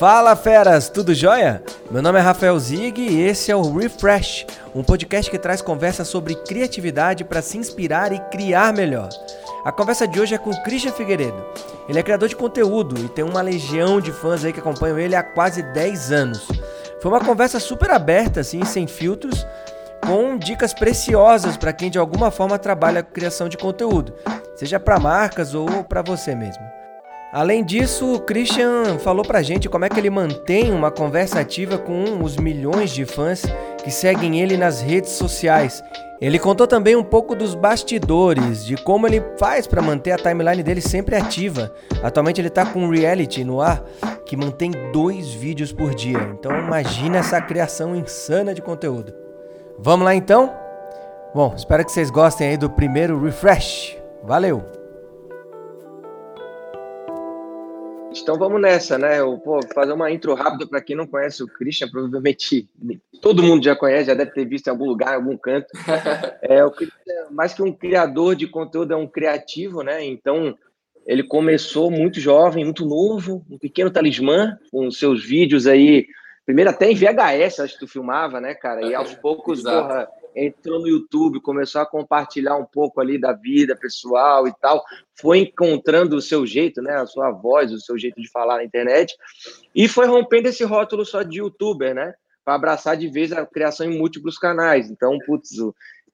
Fala feras, tudo jóia? Meu nome é Rafael Zig e esse é o Refresh, um podcast que traz conversa sobre criatividade para se inspirar e criar melhor. A conversa de hoje é com Christian Figueiredo. Ele é criador de conteúdo e tem uma legião de fãs aí que acompanham ele há quase 10 anos. Foi uma conversa super aberta, assim, sem filtros, com dicas preciosas para quem de alguma forma trabalha com criação de conteúdo, seja para marcas ou para você mesmo. Além disso, o Christian falou pra gente como é que ele mantém uma conversa ativa com os milhões de fãs que seguem ele nas redes sociais. Ele contou também um pouco dos bastidores, de como ele faz para manter a timeline dele sempre ativa. Atualmente ele está com um reality no ar que mantém dois vídeos por dia. Então imagina essa criação insana de conteúdo. Vamos lá então? Bom, espero que vocês gostem aí do primeiro refresh. Valeu! Então vamos nessa, né? Eu, pô, fazer uma intro rápida para quem não conhece o Christian, provavelmente todo mundo já conhece, já deve ter visto em algum lugar, em algum canto. É, o Christian, mais que um criador de conteúdo, é um criativo, né? Então ele começou muito jovem, muito novo, um pequeno talismã, com seus vídeos aí, primeiro até em VHS, acho que tu filmava, né, cara? E aos poucos, porra, entrou no YouTube, começou a compartilhar um pouco ali da vida pessoal e tal, foi encontrando o seu jeito, né, a sua voz, o seu jeito de falar na internet, e foi rompendo esse rótulo só de youtuber, né, para abraçar de vez a criação em múltiplos canais. Então, putz,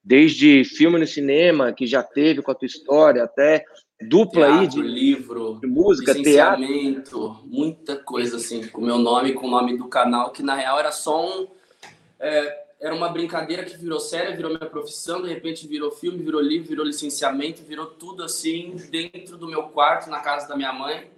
desde filme no cinema, que já teve com a tua história, até dupla teatro, aí de livro, de música, teatro, muita coisa assim, com o meu nome, com o nome do canal, que na real era só um é, era uma brincadeira que virou séria, virou minha profissão, de repente virou filme, virou livro, virou licenciamento, virou tudo assim dentro do meu quarto, na casa da minha mãe.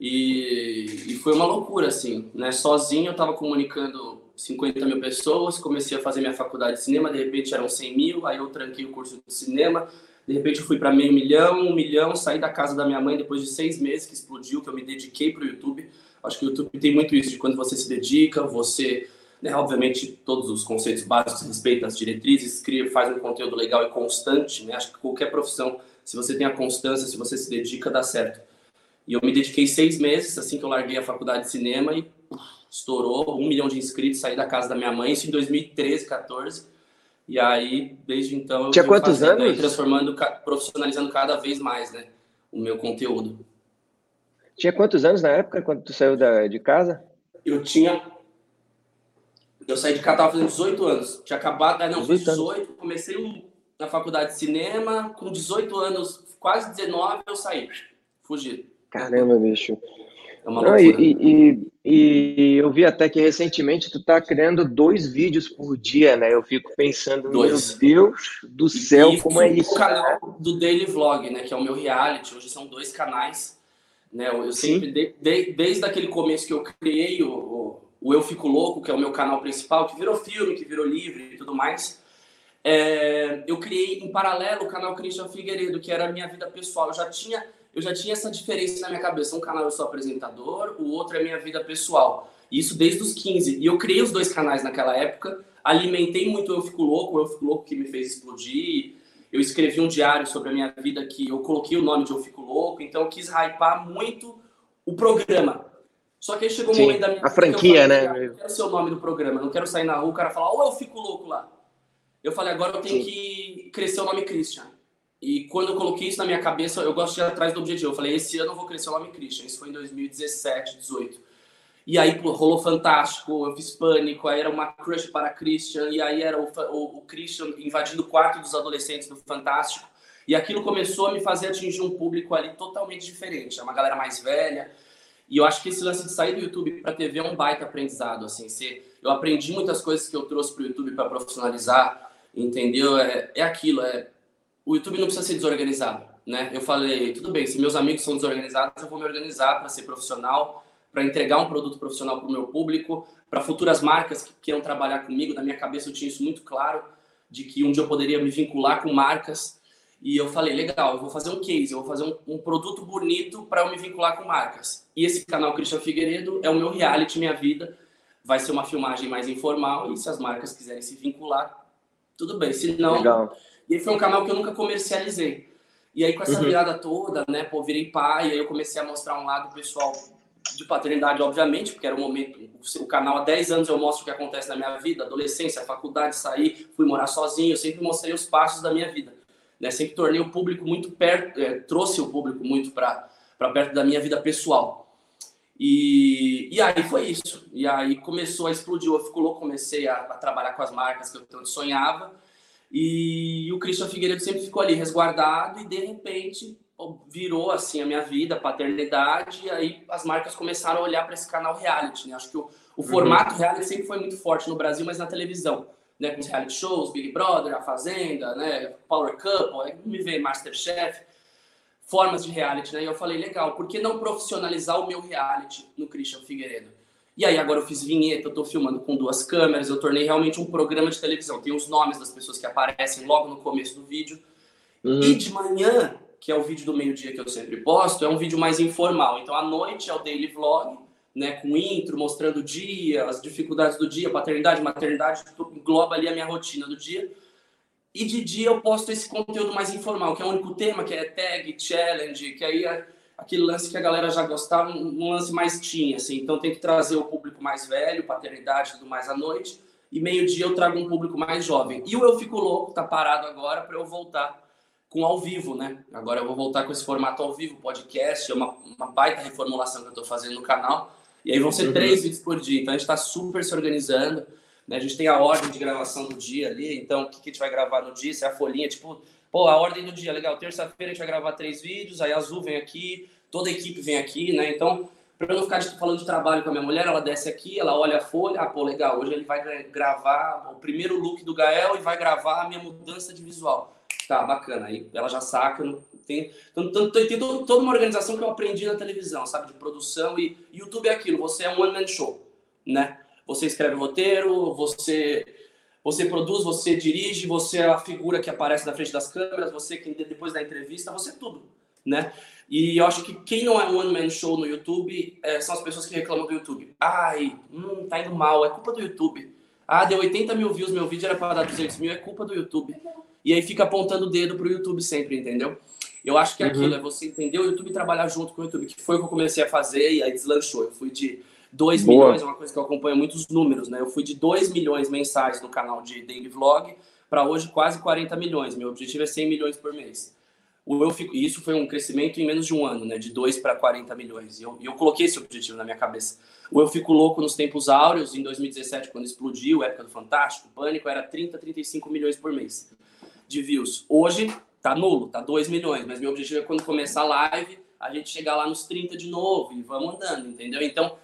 E, e foi uma loucura, assim, né? Sozinho eu estava comunicando 50 mil pessoas, comecei a fazer minha faculdade de cinema, de repente eram 100 mil, aí eu tranquei o curso de cinema, de repente eu fui para meio milhão, um milhão, saí da casa da minha mãe depois de seis meses que explodiu, que eu me dediquei para o YouTube. Acho que o YouTube tem muito isso, de quando você se dedica, você né? Obviamente, todos os conceitos básicos, respeita as diretrizes, cria, faz um conteúdo legal e constante. Né? Acho que qualquer profissão, se você tem a constância, se você se dedica, dá certo. E eu me dediquei seis meses, assim que eu larguei a faculdade de cinema, e estourou um milhão de inscritos, saí da casa da minha mãe, isso em 2013, 14. E aí, desde então, eu Tinha quantos anos? Aí, transformando, profissionalizando cada vez mais né, o meu conteúdo. Tinha quantos anos na época, quando tu saiu da, de casa? Eu tinha eu saí de tava fazendo 18 anos. Tinha acabado, ah, não, 18, 18 comecei na faculdade de cinema, com 18 anos, quase 19, eu saí. Fugi. Caramba, bicho. É não, e, e, e, eu vi até que recentemente tu tá criando dois vídeos por dia, né? Eu fico pensando, dois. meu Deus do céu, e como é isso? o canal do Daily Vlog, né? Que é o meu reality. Hoje são dois canais. Né? Eu sempre, de, de, desde aquele começo que eu criei o, o o Eu Fico Louco, que é o meu canal principal, que virou filme, que virou livre e tudo mais. É, eu criei em paralelo o canal Christian Figueiredo, que era a minha vida pessoal. Eu já tinha, eu já tinha essa diferença na minha cabeça. Um canal eu sou apresentador, o outro é minha vida pessoal. Isso desde os 15. E eu criei os dois canais naquela época, alimentei muito o Eu Fico Louco, o Eu Fico Louco que me fez explodir. Eu escrevi um diário sobre a minha vida que eu coloquei o nome de Eu Fico Louco, então eu quis hypar muito o programa. Só que aí chegou um Sim, momento da minha A franquia, falei, né? Eu quero ser o nome do programa, não quero sair na rua, o cara falar, ou eu fico louco lá. Eu falei, agora eu tenho Sim. que crescer o nome Christian. E quando eu coloquei isso na minha cabeça, eu gosto de ir atrás do objetivo. Eu falei, esse ano eu vou crescer o nome Christian. Isso foi em 2017, 18. E aí rolou fantástico, eu fiz pânico, aí era uma crush para Christian, e aí era o, o, o Christian invadindo o quarto dos adolescentes do Fantástico. E aquilo começou a me fazer atingir um público ali totalmente diferente. É uma galera mais velha, e eu acho que esse lance de sair do YouTube para TV é um baita aprendizado. Assim, eu aprendi muitas coisas que eu trouxe para o YouTube para profissionalizar, entendeu? É, é aquilo, é, o YouTube não precisa ser desorganizado. Né? Eu falei, tudo bem, se meus amigos são desorganizados, eu vou me organizar para ser profissional, para entregar um produto profissional para o meu público, para futuras marcas que queiram trabalhar comigo. Na minha cabeça eu tinha isso muito claro, de que um dia eu poderia me vincular com marcas e eu falei, legal, eu vou fazer um case, eu vou fazer um, um produto bonito para eu me vincular com marcas. E esse canal Christian Figueiredo é o meu reality, minha vida. Vai ser uma filmagem mais informal e se as marcas quiserem se vincular, tudo bem. Se não. Legal. E foi um canal que eu nunca comercializei. E aí, com essa uhum. virada toda, né, pô, virei pai, aí eu comecei a mostrar um lado pessoal de paternidade, obviamente, porque era o momento, o canal há 10 anos eu mostro o que acontece na minha vida, adolescência, faculdade, saí, fui morar sozinho, eu sempre mostrei os passos da minha vida. Né? Sempre tornei o público muito perto, é, trouxe o público muito para perto da minha vida pessoal. E, e aí foi isso. E aí começou a explodir. Eu fico louco, comecei a, a trabalhar com as marcas que eu tanto sonhava. E o Christian Figueiredo sempre ficou ali resguardado e de repente virou assim a minha vida, a paternidade, e aí as marcas começaram a olhar para esse canal reality, né? Acho que o, o uhum. formato reality sempre foi muito forte no Brasil, mas na televisão, né? Com os reality shows, Big Brother, A Fazenda, né? Power Couple, aí me vê Masterchef, formas de reality, né? E eu falei, legal, por que não profissionalizar o meu reality no Christian Figueiredo? E aí agora eu fiz vinheta, eu tô filmando com duas câmeras, eu tornei realmente um programa de televisão. Tem os nomes das pessoas que aparecem logo no começo do vídeo. Uhum. E de manhã que é o vídeo do meio-dia que eu sempre posto, é um vídeo mais informal. Então, à noite é o daily vlog, né, com intro, mostrando o dia, as dificuldades do dia, paternidade, maternidade, engloba ali a minha rotina do dia. E de dia eu posto esse conteúdo mais informal, que é o único tema, que é tag, challenge, que aí é aquele lance que a galera já gostava, um lance mais teen, assim. Então tem que trazer o público mais velho, paternidade e tudo mais à noite. E meio-dia eu trago um público mais jovem. E o Eu Fico Louco tá parado agora para eu voltar com ao vivo, né? Agora eu vou voltar com esse formato ao vivo, podcast, é uma, uma baita reformulação que eu estou fazendo no canal. E aí vão ser uhum. três vídeos por dia. Então a gente está super se organizando. Né? A gente tem a ordem de gravação do dia ali. Então o que, a gente vai gravar no dia? Se é a folhinha, tipo, pô, a ordem do dia, legal. Terça-feira a gente vai gravar três vídeos, aí a Azul vem aqui, toda a equipe vem aqui, né? Então, para eu não ficar falando de trabalho com a minha mulher, ela desce aqui, ela olha a folha, ah, pô, legal, hoje ele vai gravar o primeiro look do Gael e vai gravar a minha mudança de visual. Tá, bacana. Aí ela já saca. Tem, tem, tem, tem toda uma organização que eu aprendi na televisão, sabe? De produção e YouTube é aquilo. Você é um one-man show, né? Você escreve roteiro, você você produz, você dirige, você é a figura que aparece na frente das câmeras, você que depois da entrevista, você é tudo, né? E eu acho que quem não é um one man show no YouTube é, são as pessoas que reclamam do YouTube. Ai, hum, tá indo mal, é culpa do YouTube. Ah, deu 80 mil views, meu vídeo era para dar 200 mil, é culpa do YouTube e aí fica apontando o dedo pro YouTube sempre, entendeu? Eu acho que é uhum. aquilo, é você entender o YouTube e trabalhar junto com o YouTube, que foi o que eu comecei a fazer e aí deslanchou. Eu fui de 2 milhões, é uma coisa que eu acompanho muitos números, né? Eu fui de 2 milhões mensais no canal de Daily Vlog para hoje quase 40 milhões. Meu objetivo é 100 milhões por mês. O eu fico, isso foi um crescimento em menos de um ano, né? De 2 para 40 milhões. E eu, eu coloquei esse objetivo na minha cabeça. O Eu Fico Louco nos tempos áureos, em 2017, quando explodiu, época do Fantástico, Pânico, era 30, 35 milhões por mês de views. Hoje tá nulo, tá 2 milhões, mas meu objetivo é quando começar a live, a gente chegar lá nos 30 de novo e vamos andando, entendeu? Então,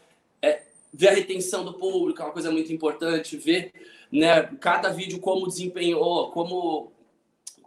ver a retenção do público é uma coisa muito importante, ver né, cada vídeo como desempenhou, como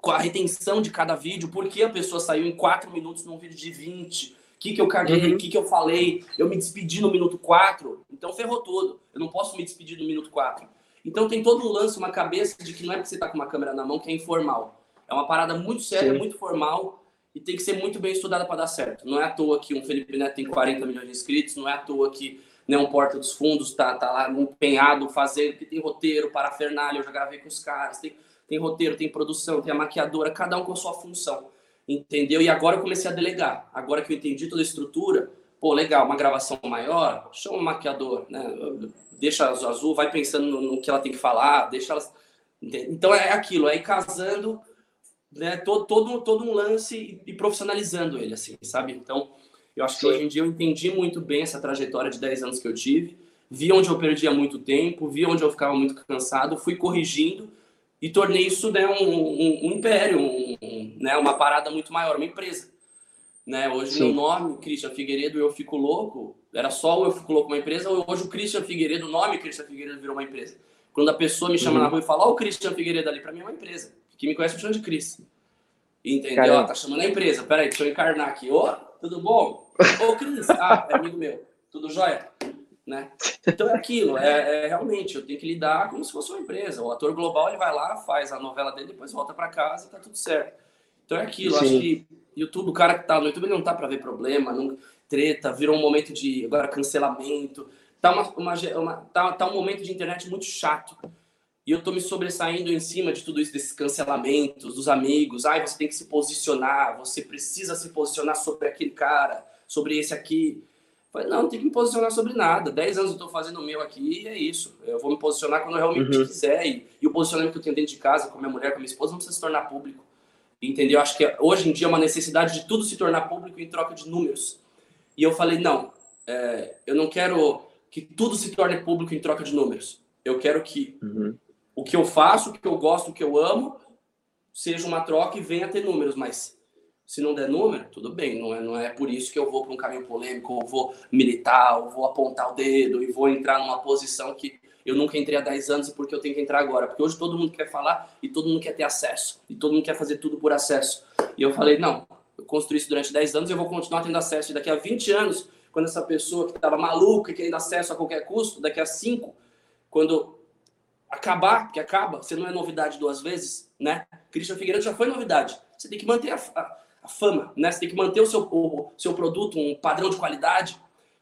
com a retenção de cada vídeo, porque a pessoa saiu em 4 minutos num vídeo de 20, o que, que eu caguei, o uhum. que, que eu falei, eu me despedi no minuto 4, então ferrou tudo. Eu não posso me despedir no minuto 4. Então tem todo um lance, uma cabeça de que não é porque você está com uma câmera na mão que é informal. É uma parada muito séria, Sim. muito formal e tem que ser muito bem estudada para dar certo. Não é à toa que um Felipe Neto tem 40 milhões de inscritos, não é à toa que né, um Porta dos Fundos tá, tá lá empenhado fazendo, que tem roteiro, parafernália, eu já gravei com os caras, tem, tem roteiro, tem produção, tem a maquiadora, cada um com a sua função, entendeu? E agora eu comecei a delegar. Agora que eu entendi toda a estrutura, pô, legal, uma gravação maior, chama um maquiador, né? deixa azul, azul vai pensando no, no, que ela tem que falar, deixa. Então é aquilo, é ir casando né, todo, todo, todo um lance e profissionalizando ele, assim, sabe? Então, eu acho que Sim. hoje em dia eu entendi muito bem essa trajetória de 10 anos que eu tive, vi onde eu perdia muito tempo, vi onde eu ficava muito cansado, fui corrigindo e tornei isso né, um, um, um império, um, né, uma parada muito maior, uma empresa. Né? Hoje Sim. meu nome, Christian Figueiredo, eu fico louco, era só o Eu Fico Louco uma empresa, hoje o Christian Figueiredo, o nome Christian Figueiredo virou uma empresa. Quando a pessoa me chama uhum. na rua e fala, ó, oh, o Christian Figueiredo ali, para mim é uma empresa. Quem me conhece me chama de Cris. Entendeu? Ó, tá chamando a empresa. Peraí, deixa eu encarnar aqui. Ô, tudo bom? Ô, Cris. Ah, é amigo meu. Tudo jóia? Né? Então é aquilo, é, é, realmente, eu tenho que lidar como se fosse uma empresa. O ator global, ele vai lá, faz a novela dele, depois volta para casa e tá tudo certo. Então é aquilo, Sim. acho que YouTube, o cara que tá no YouTube não tá para ver problema, não, treta, virou um momento de agora cancelamento. Tá, uma, uma, uma, tá, tá um momento de internet muito chato. E eu tô me sobressaindo em cima de tudo isso, desses cancelamentos, dos amigos. Ai, você tem que se posicionar, você precisa se posicionar sobre aquele cara, sobre esse aqui. Falei, não, não tem que me posicionar sobre nada. Dez anos eu estou fazendo o meu aqui e é isso. Eu vou me posicionar quando eu realmente uhum. quiser. E, e, o posicionamento que eu tenho dentro de casa, com minha mulher, com minha esposa, não precisa se tornar público. Entendeu? Acho que hoje em dia é uma necessidade de tudo se tornar público em troca de números. E eu falei, não, é, eu não quero que tudo se torne público em troca de números. Eu quero que uhum. o que eu faço, o que eu gosto, o que eu amo, seja uma troca e venha ter números. Mas se não der número, tudo bem, não é, não é por isso que eu vou para um caminho polêmico, ou vou militar, ou vou apontar o dedo e vou entrar numa posição que eu nunca entrei há 10 anos e porque eu tenho que entrar agora. Porque hoje todo mundo quer falar e todo mundo quer ter acesso, e todo mundo quer fazer tudo por acesso. E eu falei, não, eu construí isso durante 10 anos e eu vou continuar tendo acesso. E daqui a 20 anos, quando essa pessoa que estava maluca e querendo acesso a qualquer custo, daqui a 5, quando acabar, que acaba, você não é novidade duas vezes, né? Christian Figueiredo já foi novidade. Você tem que manter a a fama, né? Você tem que manter o seu, o seu produto, um padrão de qualidade,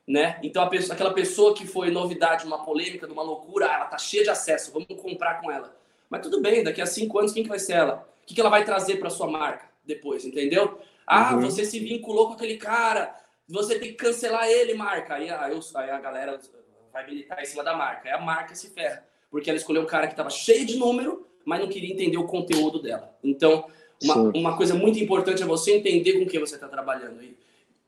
né? Então, a pessoa, aquela pessoa que foi novidade, uma polêmica, uma loucura, ela tá cheia de acesso, vamos comprar com ela. Mas tudo bem, daqui a cinco anos, quem que vai ser ela? O que, que ela vai trazer para sua marca depois, entendeu? Ah, uhum. você se vinculou com aquele cara, você tem que cancelar ele, marca. Aí, aí, aí a galera vai militar em cima da marca. Aí a marca se ferra, porque ela escolheu um cara que estava cheio de número, mas não queria entender o conteúdo dela. Então, uma, uma coisa muito importante é você entender com quem você está trabalhando. E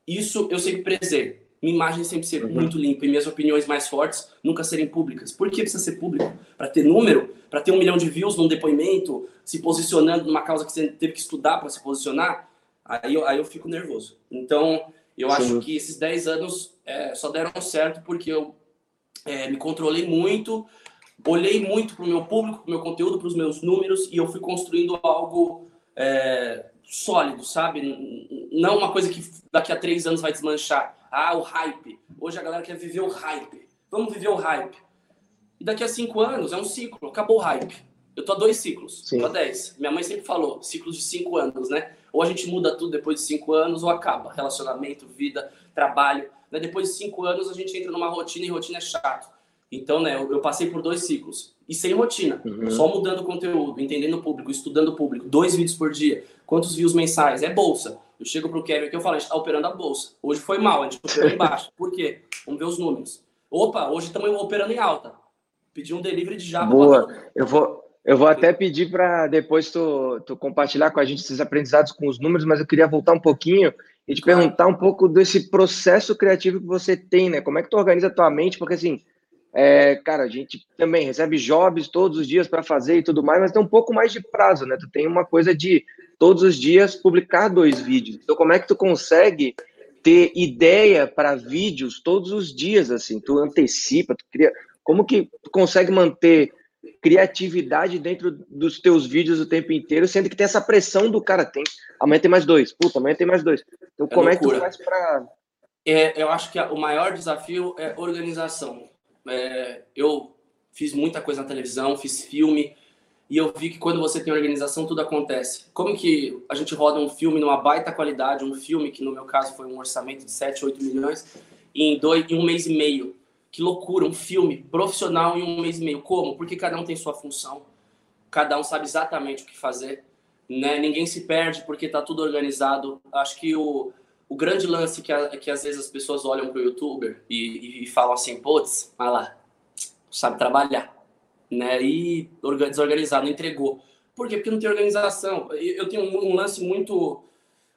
isso eu sempre prezei. Minha imagem sempre ser uhum. muito limpa e minhas opiniões mais fortes nunca serem públicas. Por que precisa ser público? Para ter número? Para ter um milhão de views num depoimento? Se posicionando numa causa que você teve que estudar para se posicionar? Aí eu, aí eu fico nervoso. Então, eu Sim. acho que esses 10 anos é, só deram certo porque eu é, me controlei muito, olhei muito para o meu público, para o meu conteúdo, para os meus números e eu fui construindo algo é, sólido, sabe? Não uma coisa que daqui a três anos vai desmanchar. Ah, o hype. Hoje a galera quer viver o hype. Vamos viver o hype. E daqui a cinco anos é um ciclo. Acabou o hype. Eu tô a dois ciclos, Sim. tô a dez. Minha mãe sempre falou, ciclos de cinco anos, né? Ou a gente muda tudo depois de cinco anos, ou acaba. Relacionamento, vida, trabalho. Né? Depois de cinco anos a gente entra numa rotina e rotina é chato. Então, né, eu, passei por dois ciclos e sem rotina, uhum. só mudando o conteúdo, entendendo o público, estudando o público, dois vídeos por dia, quantos views mensais, é bolsa. Eu chego pro Kevin aqui eu falo, a gente tá operando a bolsa. Hoje foi mal, a gente operou embaixo. Por quê? Vamos ver os números. Opa, hoje estamos operando em alta. Pedi um delivery de Java. Boa. Eu vou, eu vou até pedir para depois tu, tu, compartilhar com a gente esses aprendizados com os números, mas eu queria voltar um pouquinho e te perguntar um pouco desse processo criativo que você tem, né? Como é que tu organiza a tua mente? Porque assim, é, cara, a gente também recebe jobs todos os dias para fazer e tudo mais, mas tem um pouco mais de prazo, né? Tu tem uma coisa de todos os dias publicar dois vídeos. Então, como é que tu consegue ter ideia para vídeos todos os dias, assim? Tu antecipa, tu cria. Como que tu consegue manter criatividade dentro dos teus vídeos o tempo inteiro, sendo que tem essa pressão do cara, tem amanhã tem mais dois, puta, amanhã tem mais dois. Então, é como loucura. é que tu faz para. É, eu acho que o maior desafio é organização é, eu fiz muita coisa na televisão, fiz filme, e eu vi que quando você tem organização, tudo acontece. Como que a gente roda um filme numa baita qualidade, um filme que no meu caso foi um orçamento de 7, 8 milhões, em, dois, em um mês e meio. Que loucura, um filme profissional em um mês e meio. Como? Porque cada um tem sua função, cada um sabe exatamente o que fazer. Né? Ninguém se perde porque está tudo organizado. Acho que o, o grande lance que, a, que às vezes as pessoas olham para o youtuber e, e, falam assim, putz, vai lá, sabe trabalhar, né? E desorganizado, entregou. Por quê? Porque não tem organização. Eu tenho um, um lance muito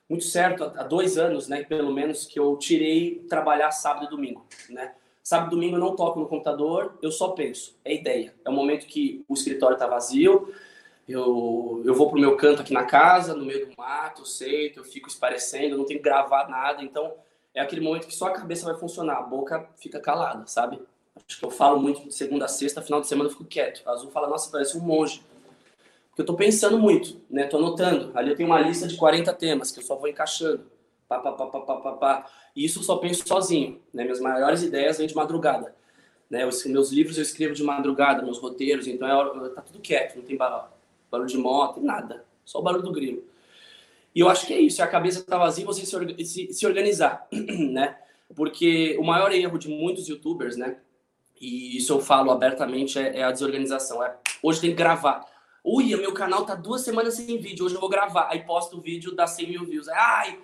muito certo há dois anos, né, pelo menos, que eu tirei trabalhar sábado e domingo, né? Sábado e domingo eu não toco no computador, eu só penso. É ideia. É o momento que o escritório está vazio, eu, eu vou pro meu canto aqui na casa, no meio do mato, seito, eu fico esparecendo, não tenho que gravar nada, então é aquele momento que só a cabeça vai funcionar, a boca fica calada, sabe? Acho que eu falo muito de segunda a sexta, final de semana eu fico quieto. A Azul fala, nossa, parece um monge. Porque eu tô pensando muito, né? Tô anotando. Ali eu tenho uma lista de 40 temas que eu só vou encaixando. Pá, pá, pá, pá, pá, pá. E isso eu só penso sozinho, né? Minhas maiores ideias vêm de madrugada. Né? Os meus livros eu escrevo de madrugada, meus roteiros, então é, tá tudo quieto, não tem barulho barulho de moto, nada. Só o barulho do grilo. E eu acho que é isso, a cabeça está vazia você se, se, se, organizar, né? Porque o maior erro de muitos youtubers, né? E isso eu falo abertamente, é, é a desorganização. É, hoje tem que gravar. Ui, meu canal tá duas semanas sem vídeo, hoje eu vou gravar. Aí posto o vídeo, dá 100 mil views. Ai,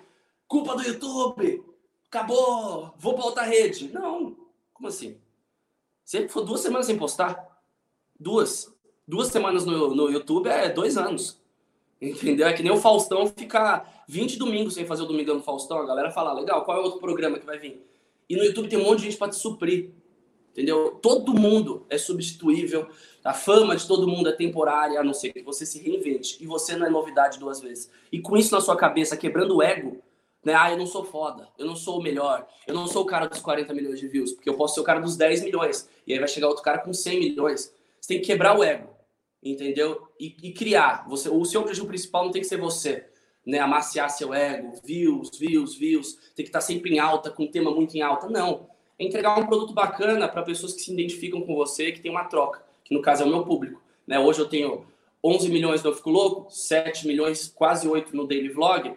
culpa do YouTube! acabou, vou para outra rede. Não, como assim? Você foi duas semanas sem postar? Duas. Duas semanas no, no YouTube é dois anos. Entendeu? É que nem o Faustão ficar 20 domingos sem fazer o Domingão no Faustão. A galera fala, legal, qual é o outro programa que vai vir? E no YouTube tem um monte de gente para te suprir. Entendeu? Todo mundo é substituível. A fama de todo mundo é temporária, a não ser que você se reinvente. E você não é novidade duas vezes. E com isso na sua cabeça, quebrando o ego, né? Ah, eu não sou foda, eu não sou o melhor, eu não sou o cara dos 40 milhões de views, porque eu posso ser o cara dos 10 milhões. E aí vai chegar outro cara com 100 milhões. Você tem que quebrar o ego, entendeu? E, e criar. Você, o seu objetivo principal não tem que ser você, né? Amaciar seu ego, views, views, views. Tem que estar sempre em alta, com um tema muito em alta. Não. É entregar um produto bacana para pessoas que se identificam com você, que tem uma troca, que no caso é o meu público. Né? Hoje eu tenho 11 milhões no Fico Louco, 7 milhões, quase 8 no Daily Vlog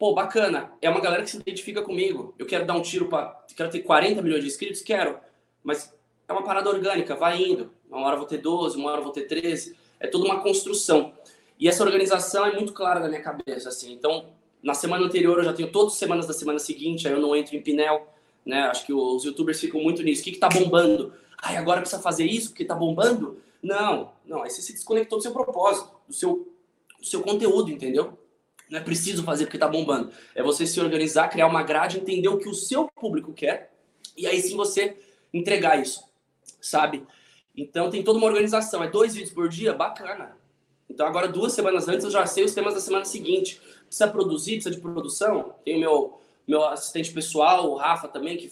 pô, bacana, é uma galera que se identifica comigo. Eu quero dar um tiro para. Quero ter 40 milhões de inscritos? Quero. Mas é uma parada orgânica, vai indo. Uma hora vou ter 12, uma hora vou ter 13. É toda uma construção. E essa organização é muito clara na minha cabeça, assim. Então, na semana anterior eu já tenho todas as semanas da semana seguinte, aí eu não entro em Pinel, né? Acho que os youtubers ficam muito nisso. O que, que tá bombando? Ai, agora precisa fazer isso porque tá bombando? Não, não. Aí você se desconectou do seu propósito, do seu, do seu conteúdo, entendeu? Não é preciso fazer porque tá bombando. É você se organizar, criar uma grade, entender o que o seu público quer e aí sim você entregar isso, sabe? Então tem toda uma organização. É dois vídeos por dia? Bacana. Então agora duas semanas antes eu já sei os temas da semana seguinte. Precisa produzir, precisa de produção. Tem o meu, meu assistente pessoal, o Rafa também, que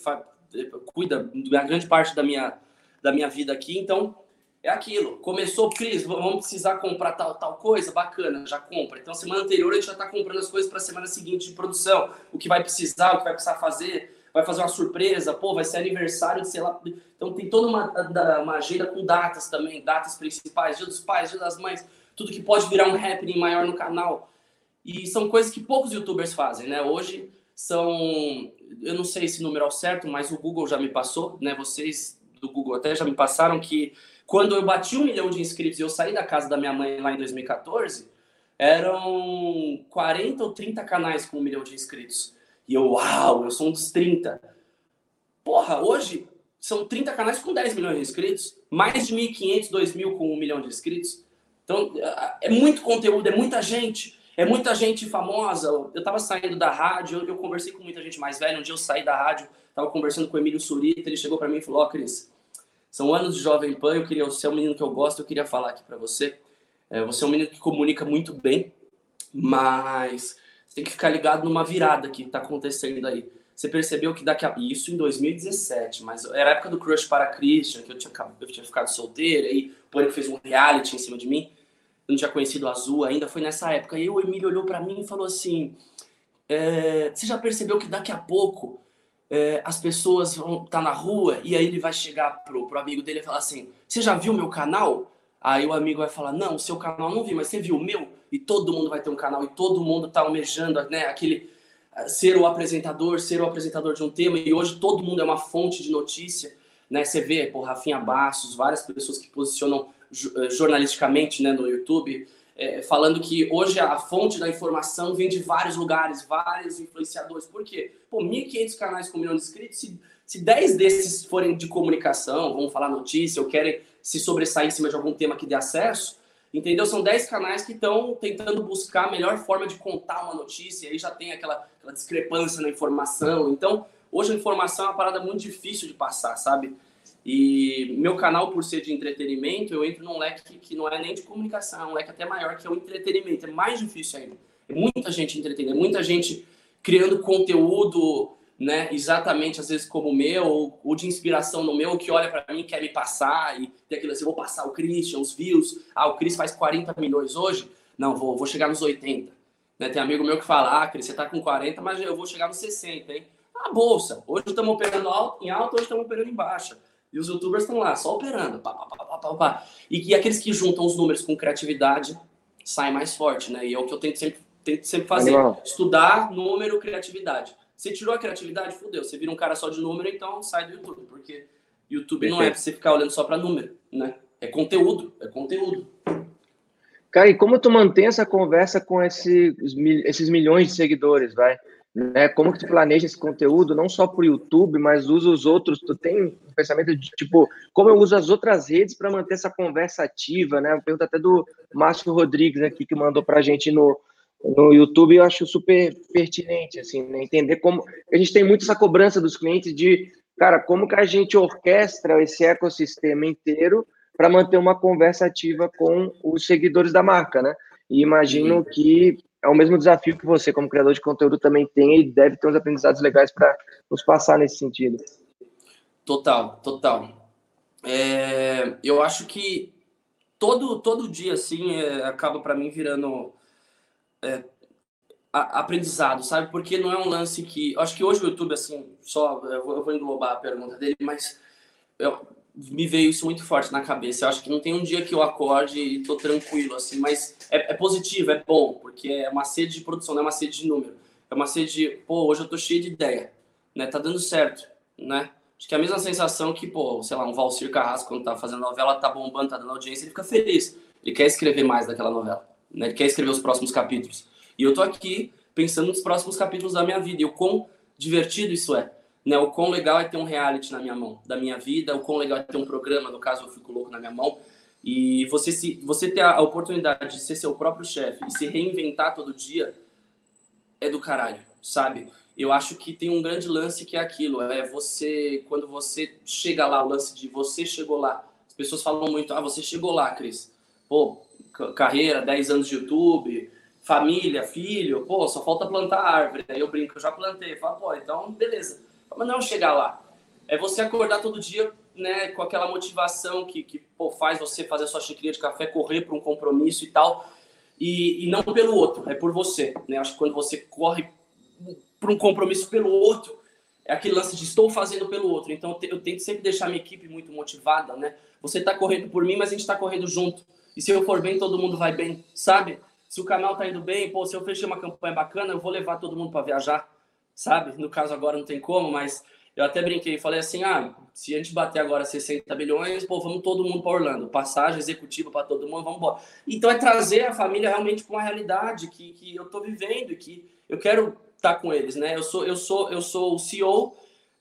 cuida da grande parte da minha, da minha vida aqui. Então é aquilo. Começou, Cris, vamos precisar comprar tal, tal coisa, bacana, já compra. Então, semana anterior a gente já está comprando as coisas para a semana seguinte de produção. O que vai precisar, o que vai precisar fazer, vai fazer uma surpresa, pô, vai ser aniversário de sei lá. Então, tem toda uma, uma agenda com datas também, datas principais, dia dos pais, dia das mães, tudo que pode virar um happening maior no canal. E são coisas que poucos youtubers fazem, né? Hoje são, eu não sei esse número ao certo, mas o Google já me passou, né? Vocês do Google até já me passaram que quando eu bati um milhão de inscritos e eu saí da casa da minha mãe lá em 2014, eram 40 ou 30 canais com um milhão de inscritos. E eu, uau, eu sou um dos 30. Porra, hoje são 30 canais com 10 milhões de inscritos, mais de 1.500, 2.000 com um milhão de inscritos. Então, é muito conteúdo, é muita gente, é muita gente famosa. Eu tava saindo da rádio, eu, eu conversei com muita gente mais velha. Um dia eu saí da rádio, tava conversando com o Emílio Surita, ele chegou para mim e falou: Ó, oh, Cris, são anos de Jovem Pan, eu queria, você é um menino que eu gosto, eu queria falar aqui para você. É, você é um menino que comunica muito bem, mas tem que ficar ligado numa virada que está acontecendo aí. Você percebeu que daqui a... Isso em 2017, mas era a época do crush para Christian, que eu tinha, eu tinha ficado solteiro, aí o Pânico fez um reality em cima de mim. Eu não tinha conhecido o Azul ainda, foi nessa época. E o Emílio olhou para mim e falou assim: é, Você já percebeu que daqui a pouco é, as pessoas vão estar tá na rua e aí ele vai chegar pro, pro amigo dele e falar assim: Você já viu meu canal? Aí o amigo vai falar: Não, seu canal não vi, mas você viu o meu? E todo mundo vai ter um canal e todo mundo tá almejando, né? Aquele eh, ser o apresentador, ser o apresentador de um tema e hoje todo mundo é uma fonte de notícia, né? Você vê, por Rafinha Bastos, várias pessoas que posicionam eh, jornalisticamente, né, no YouTube é, falando que hoje a fonte da informação vem de vários lugares, vários influenciadores. Por quê? Pô, 1.500 canais com um milhão de inscritos, se, se 10 desses forem de comunicação, vão falar notícia ou querem se sobressair em cima de algum tema que dê acesso, entendeu? São 10 canais que estão tentando buscar a melhor forma de contar uma notícia, e aí já tem aquela, aquela discrepância na informação. Então, hoje a informação é uma parada muito difícil de passar, sabe? E meu canal, por ser de entretenimento, eu entro num leque que não é nem de comunicação, é um leque até maior, que é o entretenimento. É mais difícil ainda. É muita gente entretendo, é muita gente criando conteúdo, né, exatamente às vezes como o meu, ou, ou de inspiração no meu, que olha para mim, quer me passar, e tem aquilo assim, vou passar o Christian, os views. Ah, o Chris faz 40 milhões hoje? Não, vou, vou chegar nos 80. Né, tem amigo meu que fala, ah, Cris, você tá com 40, mas eu vou chegar nos 60, hein? A bolsa, hoje estamos operando em alta, hoje estamos operando em baixa. E os youtubers estão lá, só operando. Pá, pá, pá, pá, E, e aqueles que juntam os números com criatividade saem mais forte, né? E é o que eu tento sempre, tento sempre fazer. Estudar número, criatividade. Você tirou a criatividade, fudeu. Você vira um cara só de número, então sai do YouTube. Porque YouTube Perfeito. não é pra você ficar olhando só para número, né? É conteúdo, é conteúdo. Cara, e como tu mantém essa conversa com esse, esses milhões de seguidores, vai? né? Como que tu planeja esse conteúdo, não só para o YouTube, mas usa os outros. Tu tem um pensamento de tipo, como eu uso as outras redes para manter essa conversa ativa, né? Pergunta até do Márcio Rodrigues aqui que mandou para a gente no, no YouTube, eu acho super pertinente, assim, né? entender como a gente tem muito essa cobrança dos clientes de, cara, como que a gente orquestra esse ecossistema inteiro para manter uma conversa ativa com os seguidores da marca, né? E imagino que é o mesmo desafio que você, como criador de conteúdo, também tem e deve ter uns aprendizados legais para nos passar nesse sentido. Total, total. É, eu acho que todo, todo dia, assim, é, acaba para mim virando é, a, aprendizado, sabe? Porque não é um lance que. Acho que hoje o YouTube, assim, só. Eu vou, eu vou englobar a pergunta dele, mas eu, me veio isso muito forte na cabeça. Eu acho que não tem um dia que eu acorde e tô tranquilo, assim, mas é, é, positivo, é bom, porque é uma sede de produção, não é uma sede de número. É uma sede de, pô, hoje eu tô cheio de ideia, né? Tá dando certo, né? Acho que é a mesma sensação que, pô, sei lá, um Valcir Carrasco, quando tá fazendo novela, tá bombando, tá dando audiência, ele fica feliz. Ele quer escrever mais daquela novela, né? Ele quer escrever os próximos capítulos. E eu tô aqui pensando nos próximos capítulos da minha vida e o quão divertido isso é né? O quão legal é ter um reality na minha mão, da minha vida, o quão legal é ter um programa, no caso eu fico louco na minha mão, e você se você ter a oportunidade de ser seu próprio chefe e se reinventar todo dia é do caralho, sabe? Eu acho que tem um grande lance que é aquilo, é você quando você chega lá, o lance de você chegou lá. As pessoas falam muito: "Ah, você chegou lá, Cris". Pô, carreira, 10 anos de YouTube, família, filho, pô, só falta plantar árvore. Aí eu brinco, eu já plantei. Fala, pô, então beleza mas não chegar lá. É você acordar todo dia né, com aquela motivação que, que pô, faz você fazer a sua xicrinha de café, correr para um compromisso e tal, e, e, não pelo outro, é por você. Né? Acho que quando você corre para um compromisso pelo outro, é aquele lance de estou fazendo pelo outro. Então eu tenho que sempre deixar minha equipe muito motivada, né? Você está correndo por mim, mas a gente está correndo junto. E se eu for bem, todo mundo vai bem, sabe? Se o canal tá indo bem, pô, se eu fechei uma campanha bacana, eu vou levar todo mundo para viajar sabe? No caso agora não tem como, mas eu até brinquei falei assim: ah, se a gente bater agora 60 bilhões, pô, vamos todo mundo para Orlando, passagem executiva para todo mundo, vamos embora. Então é trazer a família realmente para uma realidade que, que eu estou vivendo e que eu quero estar tá com eles, né? Eu sou eu sou eu sou o CEO,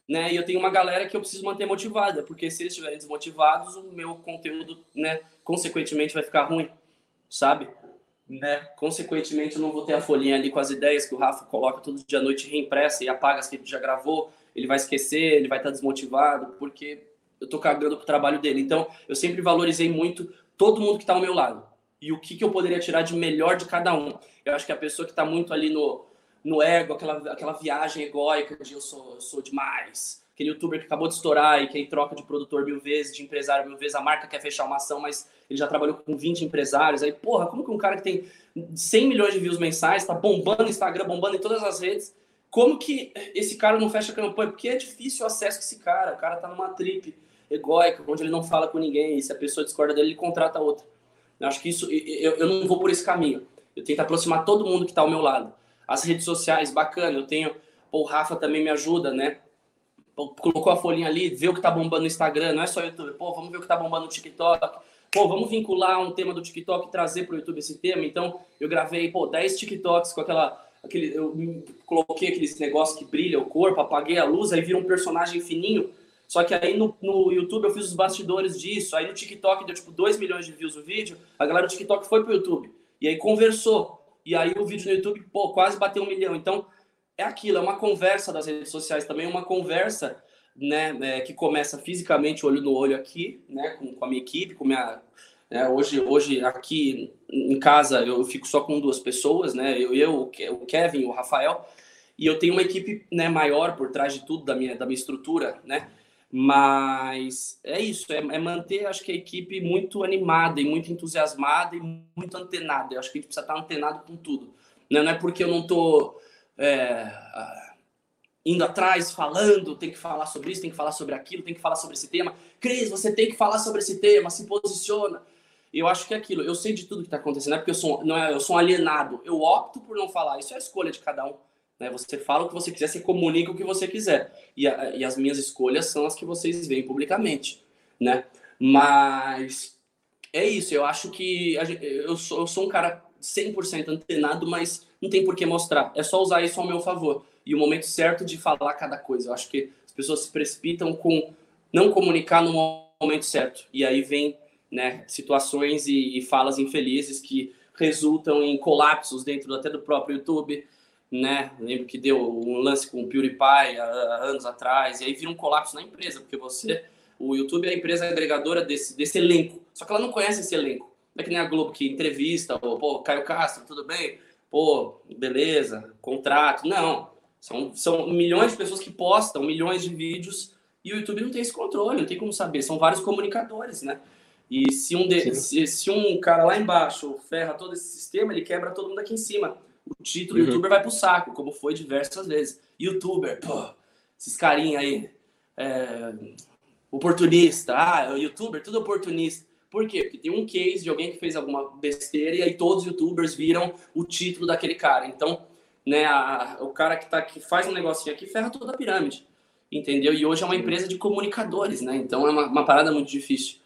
né? E eu tenho uma galera que eu preciso manter motivada, porque se eles estiverem desmotivados, o meu conteúdo, né, consequentemente vai ficar ruim, sabe? né? Consequentemente, eu não vou ter a folhinha ali com as ideias que o Rafa coloca todo dia à noite reimpressa e apaga as que ele já gravou. Ele vai esquecer, ele vai estar desmotivado, porque eu tô cagando pro trabalho dele. Então, eu sempre valorizei muito todo mundo que está ao meu lado e o que, que eu poderia tirar de melhor de cada um. Eu acho que a pessoa que está muito ali no, no ego, aquela, aquela viagem egóica de eu sou, eu sou demais, aquele youtuber que acabou de estourar e que aí troca de produtor mil vezes, de empresário mil vezes, a marca quer fechar uma ação, mas ele já trabalhou com 20 empresários. Aí, porra, como que um cara que tem 100 milhões de views mensais, tá bombando no Instagram, bombando em todas as redes, como que esse cara não fecha a campanha? Porque é difícil o acesso com esse cara. O cara tá numa trip egóica, onde ele não fala com ninguém, e se a pessoa discorda dele, ele contrata outra. Eu acho que isso, eu, eu não vou por esse caminho. Eu tento aproximar todo mundo que está ao meu lado. As redes sociais, bacana, eu tenho. O Rafa também me ajuda, né? Colocou a folhinha ali, vê o que tá bombando no Instagram, não é só YouTube. Pô, vamos ver o que tá bombando no TikTok. Pô, vamos vincular um tema do TikTok e trazer para o YouTube esse tema. Então, eu gravei, pô, 10 TikToks com aquela. Aquele, eu coloquei aqueles negócios que brilha o corpo, apaguei a luz, aí vira um personagem fininho. Só que aí no, no YouTube eu fiz os bastidores disso. Aí no TikTok deu tipo 2 milhões de views o vídeo. A galera do TikTok foi pro YouTube. E aí conversou. E aí o vídeo no YouTube, pô, quase bateu um milhão. Então, é aquilo, é uma conversa das redes sociais também, uma conversa né, é, que começa fisicamente, olho no olho aqui, né, com, com a minha equipe, com minha. Né, hoje, hoje, aqui em casa, eu fico só com duas pessoas, né, eu, eu o Kevin o Rafael, e eu tenho uma equipe né, maior por trás de tudo, da minha, da minha estrutura, né, mas é isso, é, é manter, acho que a equipe muito animada e muito entusiasmada e muito antenada. Eu acho que a gente precisa estar antenado com tudo. Né? Não é porque eu não estou é, indo atrás, falando, tem que falar sobre isso, tem que falar sobre aquilo, tem que falar sobre esse tema. Cris, você tem que falar sobre esse tema, se posiciona. Eu acho que é aquilo. Eu sei de tudo que está acontecendo, é porque eu sou, não é, eu sou um alienado. Eu opto por não falar. Isso é a escolha de cada um. Né? Você fala o que você quiser, você comunica o que você quiser. E, a, e as minhas escolhas são as que vocês veem publicamente. Né? Mas é isso. Eu acho que eu sou, eu sou um cara 100% antenado, mas não tem por que mostrar. É só usar isso ao meu favor. e o momento certo de falar cada coisa. Eu acho que as pessoas se precipitam com não comunicar no momento certo. E aí vem né, situações e, e falas infelizes que resultam em colapsos dentro até do próprio YouTube, né? Lembro que deu um lance com o PewDiePie há, anos atrás, e aí vira um colapso na empresa, porque você, o YouTube é a empresa agregadora desse, desse elenco, só que ela não conhece esse elenco. Não é que nem a Globo que entrevista, ou, pô, Caio Castro, tudo bem? Pô, beleza, contrato. Não, são, são milhões de pessoas que postam milhões de vídeos e o YouTube não tem esse controle, não tem como saber. São vários comunicadores, né? E se um, de, se, se, um cara lá embaixo ferra todo esse sistema, ele quebra todo mundo aqui em cima. O título uhum. youtuber vai pro saco, como foi diversas vezes. Youtuber, pô, esses carinha aí, é, oportunista, ah, o youtuber, tudo oportunista. Por quê? Porque tem um case de alguém que fez alguma besteira e aí todos os youtubers viram o título daquele cara. Então, né, a, o cara que, tá, que faz um negocinho aqui ferra toda a pirâmide. Entendeu? E hoje é uma empresa de comunicadores, né? Então é uma, uma parada muito difícil.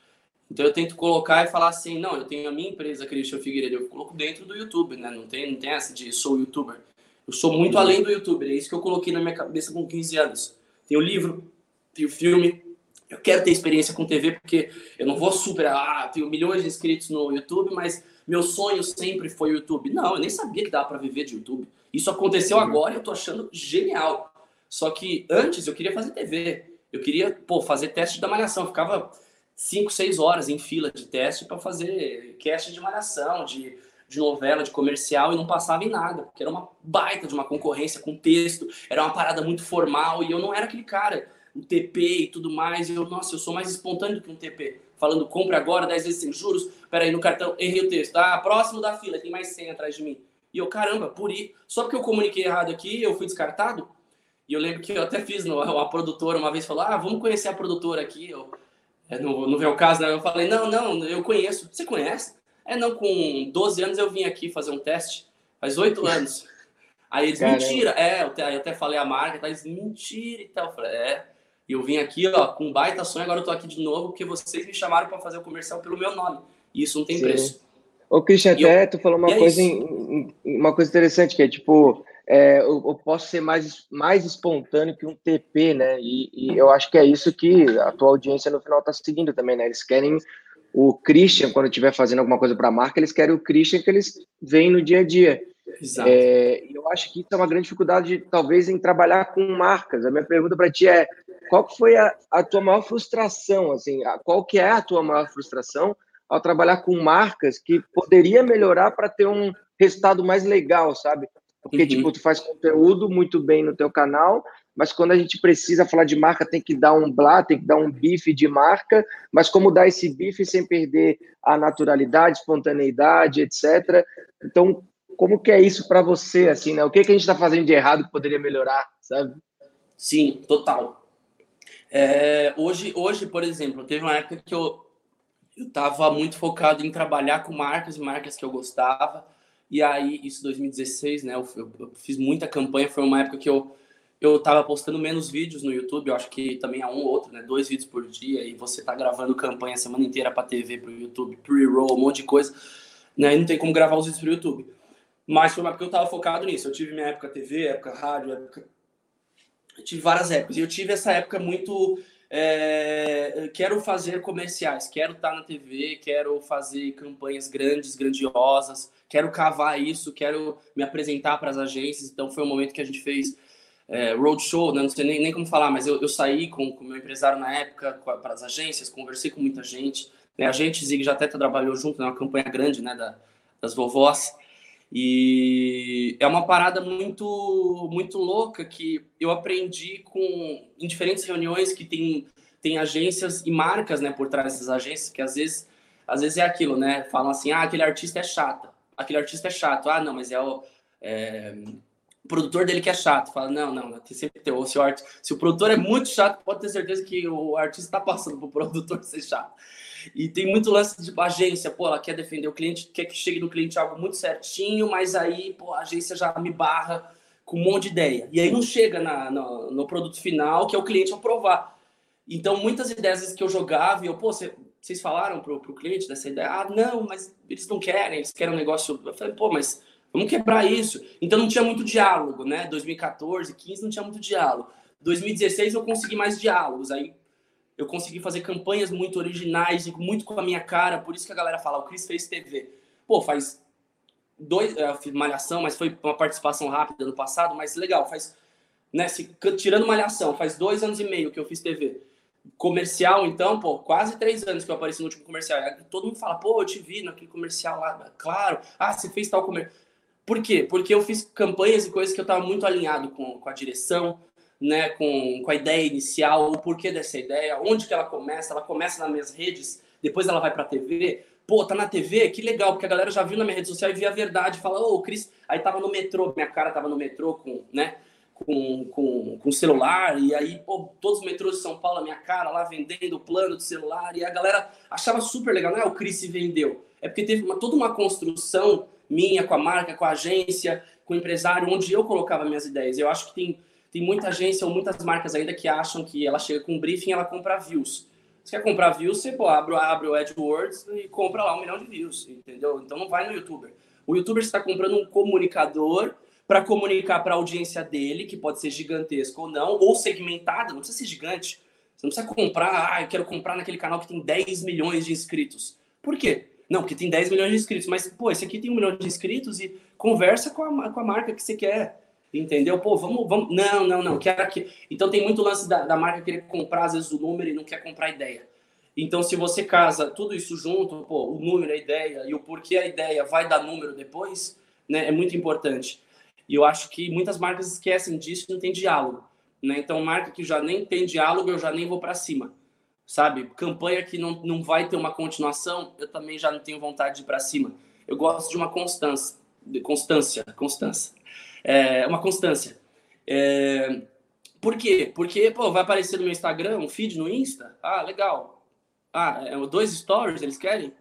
Então eu tento colocar e falar assim, não, eu tenho a minha empresa, Christian Figueiredo, eu coloco dentro do YouTube, né? Não tem, não tem essa de sou youtuber. Eu sou muito além do youtuber, é isso que eu coloquei na minha cabeça com 15 anos. Tem o livro, tem o filme, eu quero ter experiência com TV porque eu não vou super, ah, tenho milhões de inscritos no YouTube, mas meu sonho sempre foi o YouTube. Não, eu nem sabia que dava para viver de YouTube. Isso aconteceu uhum. agora e eu tô achando genial. Só que antes eu queria fazer TV. Eu queria, pô, fazer teste da malhação. Eu ficava 5, 6 horas em fila de teste para fazer cast de malhação, de, de novela, de comercial, e não passava em nada, porque era uma baita de uma concorrência com texto, era uma parada muito formal, e eu não era aquele cara, o TP e tudo mais, e eu, nossa, eu sou mais espontâneo que um TP, falando compra agora, 10 vezes sem juros, peraí, no cartão, errei o texto, ah, próximo da fila, tem mais 100 atrás de mim. E eu, caramba, por ir, só porque eu comuniquei errado aqui, eu fui descartado, e eu lembro que eu até fiz, no, a produtora uma vez falou, ah, vamos conhecer a produtora aqui, eu, é, não, não vem o caso, né? Eu falei, não, não, eu conheço. Você conhece? É, não, com 12 anos eu vim aqui fazer um teste. Faz 8 anos. Aí eles, Caramba. mentira. É, eu até, eu até falei a marca, tá? Eles, mentira e tal. Eu falei, é. E eu vim aqui, ó, com um baita sonho, agora eu tô aqui de novo, porque vocês me chamaram para fazer o comercial pelo meu nome. E isso não tem Sim. preço. Ô, Christian, até eu... tu falou uma é coisa, uma coisa interessante, que é tipo, é, eu, eu, posso ser mais, mais espontâneo que um TP, né? E, e, eu acho que é isso que a tua audiência no final está seguindo também, né? Eles querem o Christian, quando estiver fazendo alguma coisa para a marca, eles querem o Christian que eles veem no dia a dia. Exato. É, eu acho que isso é uma grande dificuldade, talvez, em trabalhar com marcas. A minha pergunta para ti é: qual foi a, a, tua maior frustração? Assim, a, qual que é a tua maior frustração ao trabalhar com marcas que poderia melhorar para ter um resultado mais legal, sabe? Porque, uhum. tipo, tu faz conteúdo muito bem no teu canal, mas quando a gente precisa falar de marca, tem que dar um blá, tem que dar um bife de marca, mas como dar esse bife sem perder a naturalidade, espontaneidade, etc. Então, como que é isso para você, assim, né? O que, que a gente está fazendo de errado que poderia melhorar, sabe? Sim, total. É, hoje, hoje, por exemplo, teve uma época que eu estava muito focado em trabalhar com marcas e marcas que eu gostava, e aí, isso 2016, né? Eu, eu, fiz muita campanha, foi uma época que eu eu tava postando menos vídeos no YouTube, eu acho que também há um ou outro, né? Dois vídeos por dia, e você tá gravando campanha a semana inteira pra TV, pro YouTube, pre-roll, um monte de coisa, né? E não tem como gravar os vídeos pro YouTube. Mas foi uma época que eu tava focado nisso. Eu tive minha época TV, época rádio, época. Eu tive várias épocas. Eu tive essa época muito é, quero fazer comerciais, quero estar na TV, quero fazer campanhas grandes, grandiosas, quero cavar isso, quero me apresentar para as agências. Então foi um momento que a gente fez é, roadshow, né? não sei nem, nem como falar, mas eu, eu saí com o meu empresário na época para as agências, conversei com muita gente. Né? A gente, Zig, já até trabalhou junto, né? uma campanha grande né? Da, das vovós. E é uma parada muito muito louca que eu aprendi com em diferentes reuniões que tem tem agências e marcas, né, por trás dessas agências que às vezes às vezes é aquilo, né? Falam assim: "Ah, aquele artista é chato. Aquele artista é chato. Ah, não, mas é o é, o produtor dele que é chato. Fala, não, não, tem sempre ter. Ou se o, art... se o produtor é muito chato, pode ter certeza que o artista está passando para o produtor ser chato. E tem muito lance de agência, pô, ela quer defender o cliente, quer que chegue no cliente algo muito certinho, mas aí, pô, a agência já me barra com um monte de ideia. E aí não chega na, no, no produto final, que é o cliente aprovar. Então, muitas ideias que eu jogava, e eu, pô, vocês falaram pro, pro cliente dessa ideia? Ah, não, mas eles não querem, eles querem um negócio. Eu falei, pô, mas Vamos quebrar isso. Então não tinha muito diálogo, né? 2014, 15 não tinha muito diálogo. 2016 eu consegui mais diálogos. Aí eu consegui fazer campanhas muito originais muito com a minha cara. Por isso que a galera fala, o Cris fez TV. Pô, faz dois. Fiz malhação, mas foi uma participação rápida no passado, mas legal, faz. Né, se, tirando malhação, faz dois anos e meio que eu fiz TV. Comercial, então, pô, quase três anos que eu apareci no último comercial. Todo mundo fala, pô, eu te vi naquele comercial lá. Claro, ah, você fez tal comercial. Por quê? Porque eu fiz campanhas e coisas que eu estava muito alinhado com, com a direção, né, com, com a ideia inicial, o porquê dessa ideia, onde que ela começa. Ela começa nas minhas redes, depois ela vai para a TV. Pô, tá na TV? Que legal, porque a galera já viu na minha rede social e via a verdade. Fala, ô, oh, Cris... Aí tava no metrô, minha cara tava no metrô com, né, com, com, com celular, e aí, pô, todos os metrôs de São Paulo, a minha cara lá vendendo plano de celular, e a galera achava super legal. Não é o Cris se vendeu, é porque teve uma, toda uma construção minha, com a marca, com a agência, com o empresário, onde eu colocava minhas ideias. Eu acho que tem, tem muita agência ou muitas marcas ainda que acham que ela chega com um briefing ela compra views. Você quer comprar views, você pô, abre, abre o AdWords e compra lá um milhão de views, entendeu? Então não vai no YouTuber. O YouTuber está comprando um comunicador para comunicar para a audiência dele, que pode ser gigantesco ou não, ou segmentada, não precisa ser gigante. Você não precisa comprar, ah, eu quero comprar naquele canal que tem 10 milhões de inscritos. Por quê? Não, porque tem 10 milhões de inscritos, mas, pô, esse aqui tem um milhão de inscritos e conversa com a, com a marca que você quer. Entendeu? Pô, vamos, vamos. Não, não, não. Quero que. Então tem muito lance da, da marca querer comprar, às vezes, o número e não quer comprar a ideia. Então, se você casa tudo isso junto, pô, o número, a ideia e o porquê a ideia vai dar número depois, né, é muito importante. E eu acho que muitas marcas esquecem disso e não tem diálogo. Né? Então, marca que já nem tem diálogo, eu já nem vou para cima sabe? Campanha que não, não vai ter uma continuação, eu também já não tenho vontade de ir para cima. Eu gosto de uma constância, de constância, constância. É, uma constância. É, por quê? Porque, pô, vai aparecer no meu Instagram, um feed no Insta. Ah, legal. Ah, é, dois stories eles querem?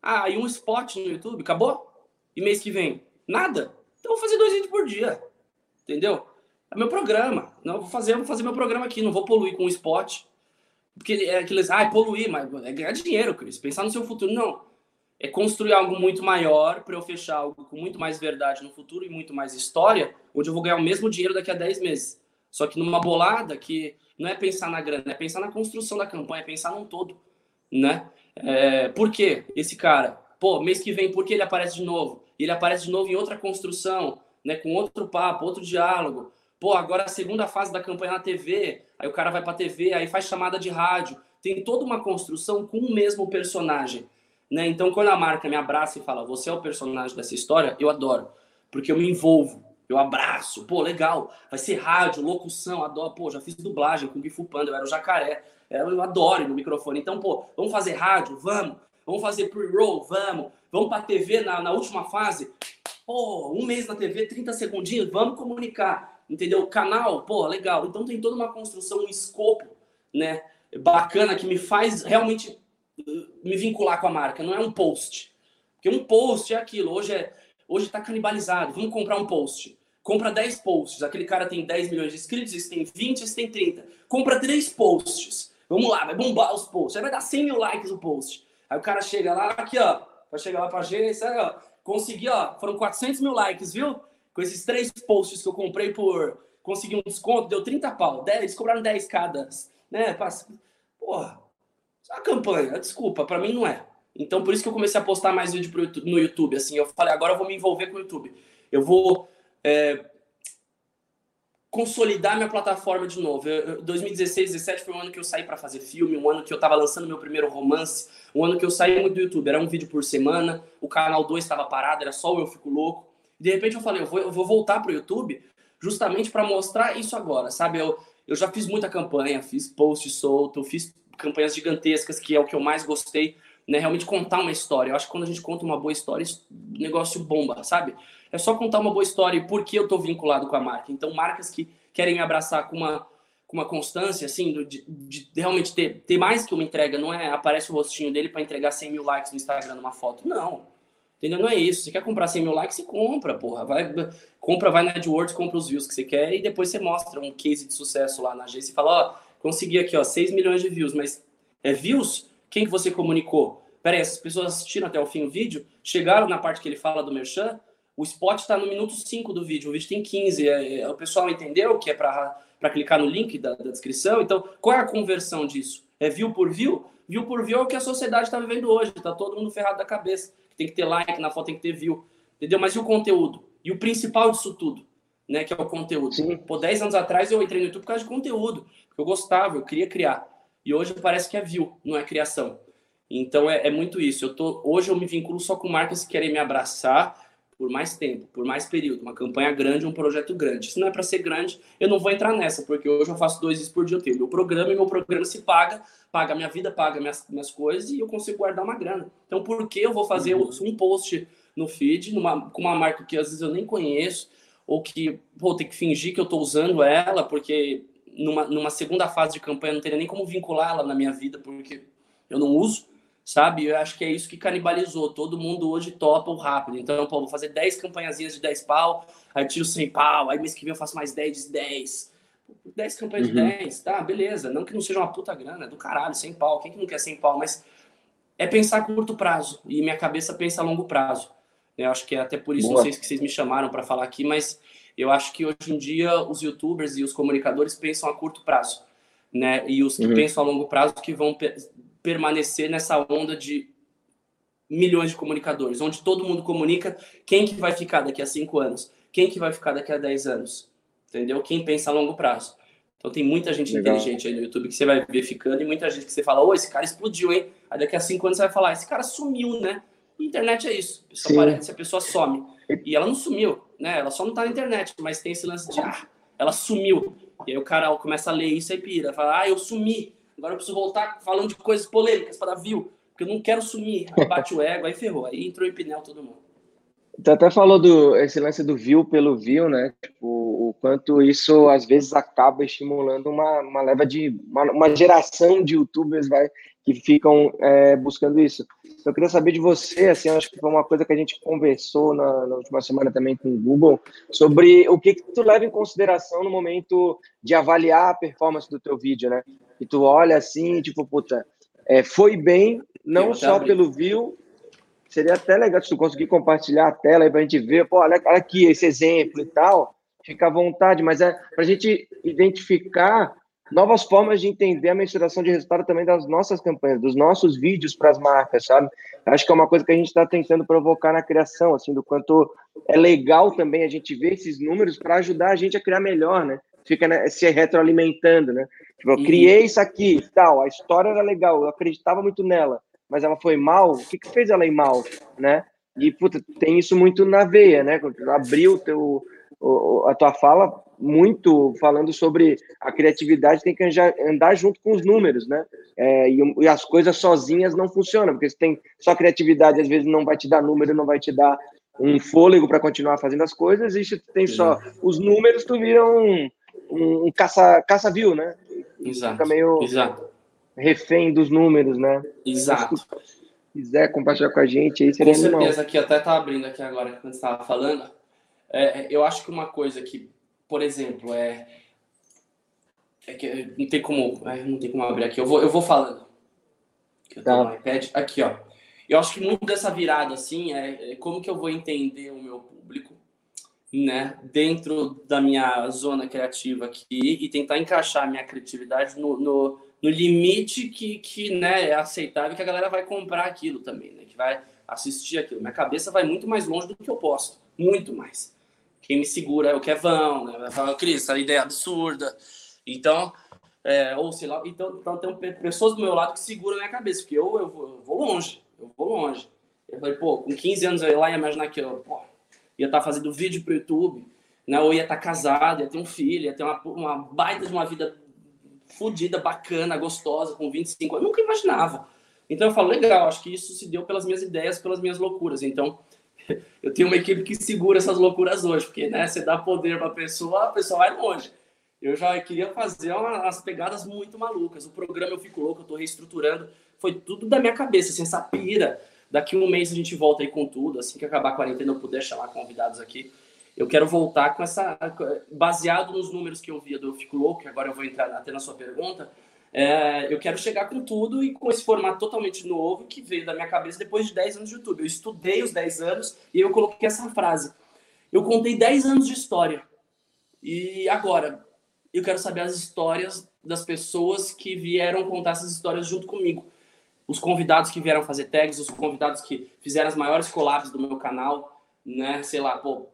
Ah, e um spot no YouTube, acabou? E mês que vem? Nada? Então vou fazer dois vídeos por dia. Entendeu? É meu programa. Não vou fazer, vou fazer meu programa aqui, não vou poluir com um spot. Porque é aqueles, ah, é poluir, mas é ganhar dinheiro, Cris. Pensar no seu futuro. Não. É construir algo muito maior para eu fechar algo com muito mais verdade no futuro e muito mais história, onde eu vou ganhar o mesmo dinheiro daqui a 10 meses. Só que numa bolada que não é pensar na grana, é pensar na construção da campanha, é pensar num todo, né? É, por quê? Esse cara, pô, mês que vem, por que ele aparece de novo? Ele aparece de novo em outra construção, né? Com outro papo, outro diálogo. Pô, agora a segunda fase da campanha na TV, aí o cara vai para TV, aí faz chamada de rádio. Tem toda uma construção com o mesmo personagem, né? Então, quando a marca me abraça e fala, você é o personagem dessa história, eu adoro, porque eu me envolvo, eu abraço, pô, legal, vai ser rádio, locução, adoro, pô, já fiz dublagem com o Gifu Panda, eu era o jacaré, eu adoro no microfone. Então, pô, vamos fazer rádio? Vamos. Vamos fazer pre-roll? Vamos. Vamos para TV na, na última fase? Pô, um mês na TV, 30 segundinhos, vamos comunicar entendeu? Canal, pô, legal. Então tem toda uma construção, um escopo, né? Bacana que me faz realmente uh, me vincular com a marca. Não é um post. Porque um post é aquilo. Hoje é hoje tá canibalizado. Vamos comprar um post. Compra 10 posts. Aquele cara tem 10 milhões de inscritos, esse tem 20, esse tem 30. Compra 3 posts. Vamos lá, vai bombar os posts. Aí vai dar 100 mil likes o post. Aí o cara chega lá, aqui, ó. Vai chegar lá pra agência, ó. Consegui, ó. Foram 400 mil likes, viu? Com esses três posts que eu comprei por. Consegui um desconto, deu 30 pau. 10, eles cobraram 10 cada. Né? Porra, isso é uma campanha. Desculpa, para mim não é. Então, por isso que eu comecei a postar mais vídeo no YouTube. Assim, eu falei, agora eu vou me envolver com o YouTube. Eu vou é, consolidar minha plataforma de novo. Eu, 2016, 2017 foi um ano que eu saí para fazer filme, um ano que eu estava lançando meu primeiro romance, um ano que eu saí muito do YouTube. Era um vídeo por semana, o canal 2 estava parado, era só o Eu Fico Louco. De repente eu falei, eu vou, eu vou voltar para o YouTube justamente para mostrar isso agora, sabe? Eu, eu já fiz muita campanha, fiz post solto, fiz campanhas gigantescas, que é o que eu mais gostei, né? Realmente contar uma história. Eu acho que quando a gente conta uma boa história, o negócio bomba, sabe? É só contar uma boa história e por que eu estou vinculado com a marca. Então, marcas que querem me abraçar com uma, com uma constância, assim, de, de, realmente ter, ter mais que uma entrega, não é aparece o rostinho dele para entregar 100 mil likes no Instagram numa foto. Não Entendeu? Não é isso. Você quer comprar 100 mil likes, você compra, porra. Vai, compra, vai na AdWords, compra os views que você quer e depois você mostra um case de sucesso lá na agência e fala, ó, consegui aqui, ó, 6 milhões de views, mas é views? Quem que você comunicou? Peraí, essas pessoas assistiram até o fim o vídeo, chegaram na parte que ele fala do merchan, o spot está no minuto 5 do vídeo, o vídeo tem 15. É, é, o pessoal entendeu que é para clicar no link da, da, descrição. Então, qual é a conversão disso? É view por view? View por view é o que a sociedade está vivendo hoje. Está todo mundo ferrado da cabeça. Tem que ter like, na foto tem que ter view. Entendeu? Mas e o conteúdo? E o principal disso tudo, né? Que é o conteúdo. Sim. Pô, 10 anos atrás eu entrei no YouTube por causa de conteúdo. Porque eu gostava, eu queria criar. E hoje parece que é view, não é criação. Então é, é muito isso. Eu tô, hoje eu me vinculo só com marcas que querem me abraçar por mais tempo, por mais período, uma campanha grande, um projeto grande. Se não é para ser grande, eu não vou entrar nessa, porque hoje eu faço dois vezes por dia. Eu tenho meu programa e meu programa se paga, paga minha vida, paga minhas, minhas coisas e eu consigo guardar uma grana. Então, por que eu vou fazer uhum. um post no feed numa, com uma marca que às vezes eu nem conheço, ou que vou ter que fingir que eu estou usando ela, porque numa, numa segunda fase de campanha não teria nem como vincular ela na minha vida, porque eu não uso sabe? Eu acho que é isso que canibalizou. Todo mundo hoje topa o rápido. Então, pô, vou fazer 10 campanhazinhas de 10 pau, aí tiro 100 pau, aí mês que vem eu faço mais 10 de 10. 10 campanhas uhum. de 10, tá, beleza. Não que não seja uma puta grana, é do caralho, 100 pau. Quem que não quer 100 pau? Mas é pensar a curto prazo. E minha cabeça pensa a longo prazo. Eu acho que é até por isso, Boa. não sei se vocês me chamaram para falar aqui, mas eu acho que hoje em dia os youtubers e os comunicadores pensam a curto prazo. Né? E os que uhum. pensam a longo prazo que vão permanecer nessa onda de milhões de comunicadores, onde todo mundo comunica quem que vai ficar daqui a cinco anos, quem que vai ficar daqui a dez anos, entendeu? Quem pensa a longo prazo. Então tem muita gente Legal. inteligente aí no YouTube que você vai ver ficando e muita gente que você fala, ô, esse cara explodiu, hein? Aí daqui a cinco anos você vai falar, esse cara sumiu, né? E internet é isso. A pessoa aparece, a pessoa some. E ela não sumiu, né? Ela só não tá na internet, mas tem esse lance de, ah, ela sumiu. E aí o cara começa a ler isso e pira, fala, ah, eu sumi. Agora eu preciso voltar falando de coisas polêmicas para dar view, porque eu não quero sumir. Aí bate o ego, aí ferrou. Aí entrou em pneu todo mundo. Você até falou do esse lance do view pelo view, né? Tipo, o quanto isso às vezes acaba estimulando uma, uma leva de uma, uma geração de youtubers vai, que ficam é, buscando isso. Eu queria saber de você, assim, acho que foi uma coisa que a gente conversou na, na última semana também com o Google, sobre o que, que tu leva em consideração no momento de avaliar a performance do teu vídeo, né? E tu olha assim, tipo, puta, é, foi bem, não só pelo view, seria até legal se tu conseguir compartilhar a tela aí pra gente ver, pô, olha, olha aqui esse exemplo e tal, fica à vontade, mas é pra gente identificar novas formas de entender a mensuração de resultado também das nossas campanhas, dos nossos vídeos para as marcas, sabe? Acho que é uma coisa que a gente está tentando provocar na criação, assim, do quanto é legal também a gente ver esses números para ajudar a gente a criar melhor, né? Fica né, se retroalimentando, né? Tipo, eu criei isso aqui, tal, a história era legal, eu acreditava muito nela, mas ela foi mal, o que, que fez ela ir mal, né? E, puta, tem isso muito na veia, né? Abriu teu, a tua fala muito falando sobre a criatividade tem que andar junto com os números, né? É, e, e, as coisas sozinhas não funcionam, porque se tem só criatividade, às vezes não vai te dar número, não vai te dar um fôlego para continuar fazendo as coisas, e se tu tem só os números, tu vira um, um, um caça, caça viu, né? Exato. Fica meio Exato. refém dos números, né? Exato. Se quiser compartilhar com a gente aí, seria Com certeza, aqui até tá abrindo aqui agora, quando você estava falando. É, eu acho que uma coisa que, por exemplo, é, é que não tem como, é, não tem como abrir aqui. Eu vou, eu vou falando. Eu tá. no iPad. Aqui, ó. Eu acho que muito dessa virada, assim, é, é como que eu vou entender o meu público, né, dentro da minha zona criativa aqui e tentar encaixar a minha criatividade no, no, no limite que, que né, é aceitável que a galera vai comprar aquilo também, né, que vai assistir aquilo. Minha cabeça vai muito mais longe do que eu posso, muito mais. Quem me segura é o Kevão, né, vai falar, Cris, essa ideia é absurda. Então, é, ou sei lá, então, então tem pessoas do meu lado que seguram a minha cabeça, porque eu, eu, vou, eu vou longe, eu vou longe. Eu falei, pô, com 15 anos eu ia lá e imaginar que eu, pô, ia estar tá fazendo vídeo para o YouTube, né? ou ia estar tá casado, ia ter um filho, ia ter uma, uma baita de uma vida fodida, bacana, gostosa, com 25 anos. Eu nunca imaginava. Então eu falo, legal, acho que isso se deu pelas minhas ideias, pelas minhas loucuras. Então eu tenho uma equipe que segura essas loucuras hoje, porque né, você dá poder para a pessoa, a pessoa vai longe. Eu já queria fazer umas pegadas muito malucas. O programa Eu Fico Louco, eu estou reestruturando. Foi tudo da minha cabeça, assim, essa pira Daqui um mês a gente volta aí com tudo. Assim que acabar a quarentena, eu puder chamar convidados aqui. Eu quero voltar com essa. Baseado nos números que eu via do Eu Fico Louco, que agora eu vou entrar até na sua pergunta. É, eu quero chegar com tudo e com esse formato totalmente novo que veio da minha cabeça depois de 10 anos de YouTube. Eu estudei os 10 anos e eu coloquei essa frase. Eu contei 10 anos de história. E agora, eu quero saber as histórias das pessoas que vieram contar essas histórias junto comigo. Os convidados que vieram fazer tags, os convidados que fizeram as maiores collabs do meu canal, né? Sei lá, pô,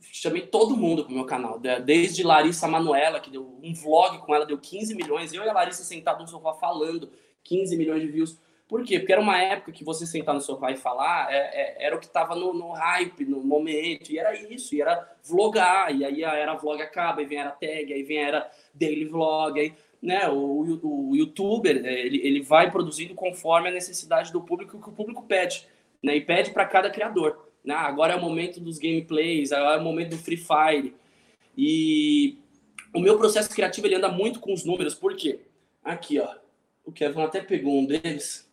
chamei todo mundo pro meu canal, desde Larissa Manuela, que deu um vlog com ela, deu 15 milhões, eu e a Larissa sentados no sofá falando, 15 milhões de views. Por quê? Porque era uma época que você sentar no sofá e falar é, é, era o que estava no, no, hype, no momento, e era isso, e era vlogar, e aí era vlog acaba, e vem era tag, aí vem era daily vlog, aí, né, o, o, youtuber, é, ele, ele vai produzindo conforme a necessidade do público, que o público pede, né, e pede para cada criador. Né? Agora é o momento dos gameplays, agora é o momento do Free Fire, e o meu processo criativo ele anda muito com os números, por quê? Aqui, ó, o Kevin até pegou um deles,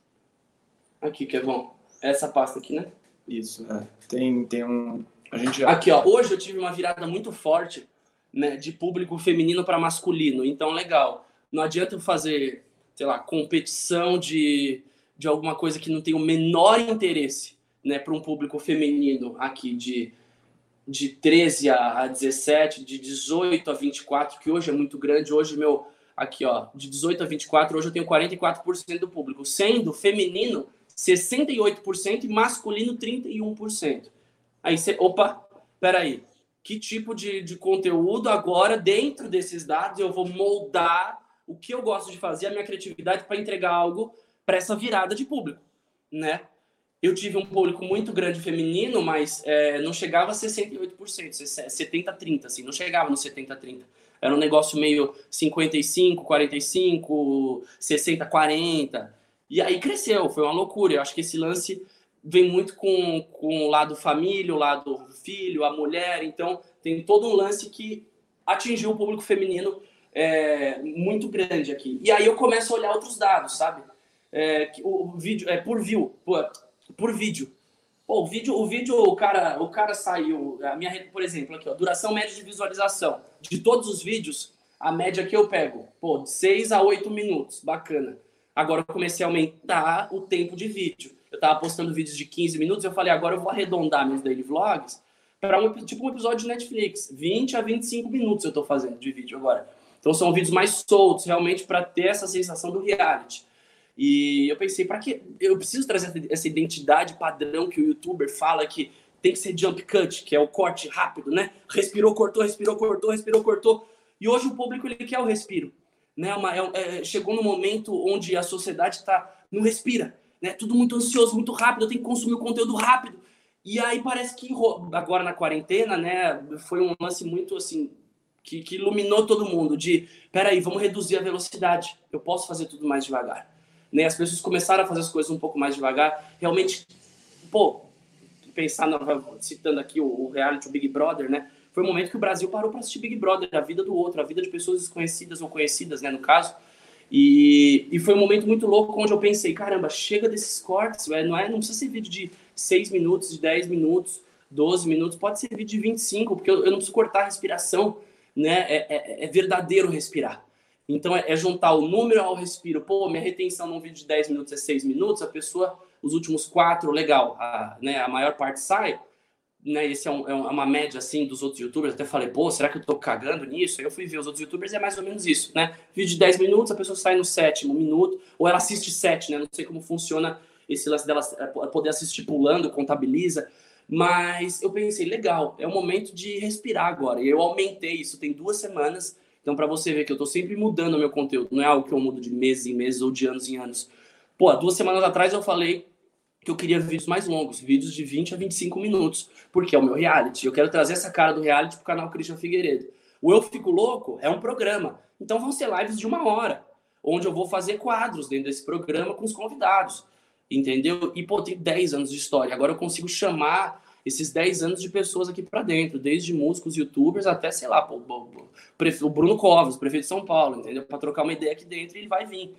Aqui, Kevon. Essa pasta aqui, né? Isso, é. Tem, tem um. A gente já... Aqui, ó. Hoje eu tive uma virada muito forte né, de público feminino para masculino. Então, legal. Não adianta eu fazer, sei lá, competição de, de alguma coisa que não tem o menor interesse né, para um público feminino aqui de, de 13 a 17, de 18 a 24, que hoje é muito grande. Hoje, meu, aqui, ó, de 18 a 24, hoje eu tenho 44% do público, sendo feminino 68% e masculino 31%. Aí você, opa, peraí, que tipo de, de conteúdo agora, dentro desses dados, eu vou moldar o que eu gosto de fazer, a minha criatividade, para entregar algo para essa virada de público, né? Eu tive um público muito grande feminino, mas é, não chegava a 68%, 70-30, assim, não chegava no 70-30. Era um negócio meio 55, 45, 60, 40. E aí cresceu, foi uma loucura. Eu acho que esse lance vem muito com, com o lado família, o lado filho, a mulher. Então, tem todo um lance que atingiu o público feminino é, muito grande aqui. E aí eu começo a olhar outros dados, sabe? É, o, o vídeo é por view, por, por vídeo. Pô, o vídeo, o vídeo, o cara, o cara saiu. A minha rede, por exemplo, aqui, ó, duração média de visualização. De todos os vídeos, a média que eu pego, pô, de 6 a 8 minutos. Bacana. Agora eu comecei a aumentar o tempo de vídeo. Eu estava postando vídeos de 15 minutos, eu falei, agora eu vou arredondar meus daily vlogs para um, tipo um episódio de Netflix. 20 a 25 minutos eu estou fazendo de vídeo agora. Então são vídeos mais soltos, realmente, para ter essa sensação do reality. E eu pensei, para que eu preciso trazer essa identidade padrão que o youtuber fala que tem que ser jump cut, que é o corte rápido, né? Respirou, cortou, respirou, cortou, respirou, cortou. E hoje o público ele quer o respiro né? Uma, é, é, chegou no momento onde a sociedade está não respira, né? Tudo muito ansioso, muito rápido. Tenho que consumir o conteúdo rápido. E aí parece que agora na quarentena, né? Foi um lance muito assim que, que iluminou todo mundo. De, peraí, vamos reduzir a velocidade. Eu posso fazer tudo mais devagar. Né? As pessoas começaram a fazer as coisas um pouco mais devagar. Realmente, pô, pensar, citando aqui o, reality o Big Brother, né? foi o momento que o Brasil parou para assistir Big Brother, a vida do outro, a vida de pessoas desconhecidas ou conhecidas, né, no caso. E, e foi um momento muito louco onde eu pensei, caramba, chega desses cortes, não, é, não precisa ser vídeo de 6 minutos, de 10 minutos, 12 minutos, pode ser vídeo de 25, porque eu, eu não preciso cortar a respiração, né? É, é, é verdadeiro respirar. Então é, é, juntar o número ao respiro. Pô, minha retenção num vídeo de 10 minutos é 6 minutos, a pessoa, os últimos quatro, legal, a, né, a maior parte sai né, esse é, um, é, uma média assim dos outros youtubers, até falei, pô, será que eu tô cagando nisso? Aí eu fui ver os outros youtubers e é mais ou menos isso, né? Vídeo de 10 minutos, a pessoa sai no sétimo minuto, ou ela assiste 7, né? Não sei como funciona esse lance dela é, poder assistir pulando, contabiliza. Mas eu pensei, legal, é o momento de respirar agora. E eu aumentei isso, tem duas semanas. Então, para você ver que eu tô sempre mudando o meu conteúdo, não é algo que eu mudo de meses em meses ou de anos em anos. Pô, duas semanas atrás eu falei que eu queria vídeos mais longos, vídeos de 20 a 25 minutos, porque é o meu reality. Eu quero trazer essa cara do reality pro canal Christian Figueiredo. O Eu Fico Louco é um programa, então vão ser lives de uma hora, onde eu vou fazer quadros dentro desse programa com os convidados, entendeu? E, pô, tem 10 anos de história, agora eu consigo chamar esses 10 anos de pessoas aqui para dentro, desde músicos, youtubers, até, sei lá, pô, o Bruno Covas, prefeito de São Paulo, entendeu? Para trocar uma ideia aqui dentro, ele vai vir.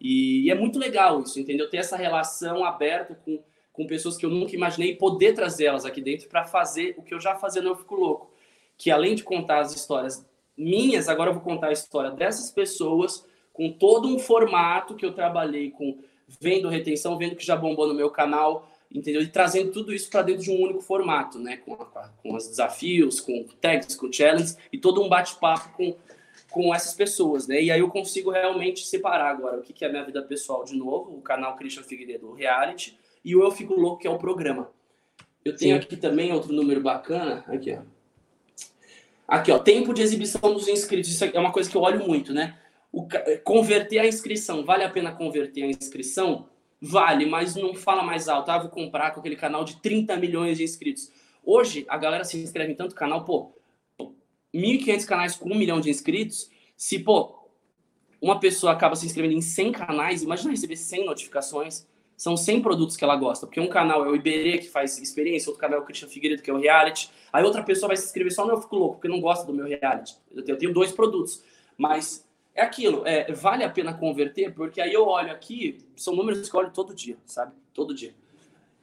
E, é muito legal isso, entendeu? Ter essa relação aberta com, com pessoas que eu nunca imaginei poder trazê-las aqui dentro para fazer o que eu já fazia no Eu Fico Louco. Que além de contar as histórias minhas, agora eu vou contar a história dessas pessoas com todo um formato que eu trabalhei com vendo retenção, vendo que já bombou no meu canal entendeu? E trazendo tudo isso para dentro de um único formato, né? Com, a, com os desafios, com tags, com challenges e todo um bate-papo com, com essas pessoas, né? E aí eu consigo realmente separar agora o que, que é a minha vida pessoal de novo, o canal Christian Figueiredo Reality e o Eu Fico Louco, que é o programa. Eu tenho Sim. aqui também outro número bacana, aqui ó. Aqui ó, tempo de exibição dos inscritos, isso é uma coisa que eu olho muito, né? O, converter a inscrição, vale a pena converter a inscrição? Vale, mas não fala mais alto. Ah, vou comprar com aquele canal de 30 milhões de inscritos. Hoje, a galera se inscreve em tanto canal, pô, 1.500 canais com um milhão de inscritos. Se, pô, uma pessoa acaba se inscrevendo em 100 canais, imagina receber 100 notificações. São 100 produtos que ela gosta. Porque um canal é o Iberê, que faz experiência, outro canal é o Christian Figueiredo, que é o reality. Aí outra pessoa vai se inscrever só no Eu Fico Louco, porque não gosta do meu reality. Eu tenho dois produtos. Mas é aquilo, é, vale a pena converter, porque aí eu olho aqui, são números que eu olho todo dia, sabe? Todo dia.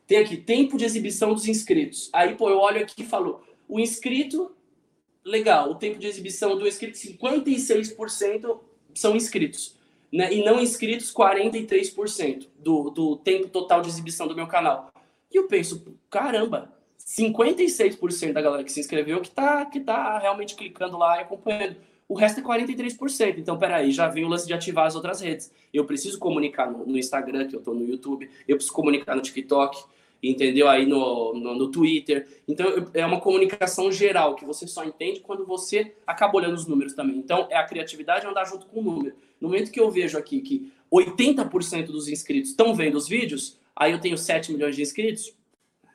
Tem aqui, tempo de exibição dos inscritos. Aí, pô, eu olho aqui e falo, o inscrito, legal, o tempo de exibição do inscrito, 56% são inscritos. Né? E não inscritos, 43% do, do tempo total de exibição do meu canal. E eu penso, caramba, 56% da galera que se inscreveu que tá, que tá realmente clicando lá e acompanhando o resto é 43%. Então, peraí, já vem o lance de ativar as outras redes. Eu preciso comunicar no, no Instagram, que eu estou no YouTube, eu preciso comunicar no TikTok, entendeu? Aí no, no, no Twitter. Então, é uma comunicação geral, que você só entende quando você acaba olhando os números também. Então, é a criatividade andar junto com o número. No momento que eu vejo aqui que 80% dos inscritos estão vendo os vídeos, aí eu tenho 7 milhões de inscritos,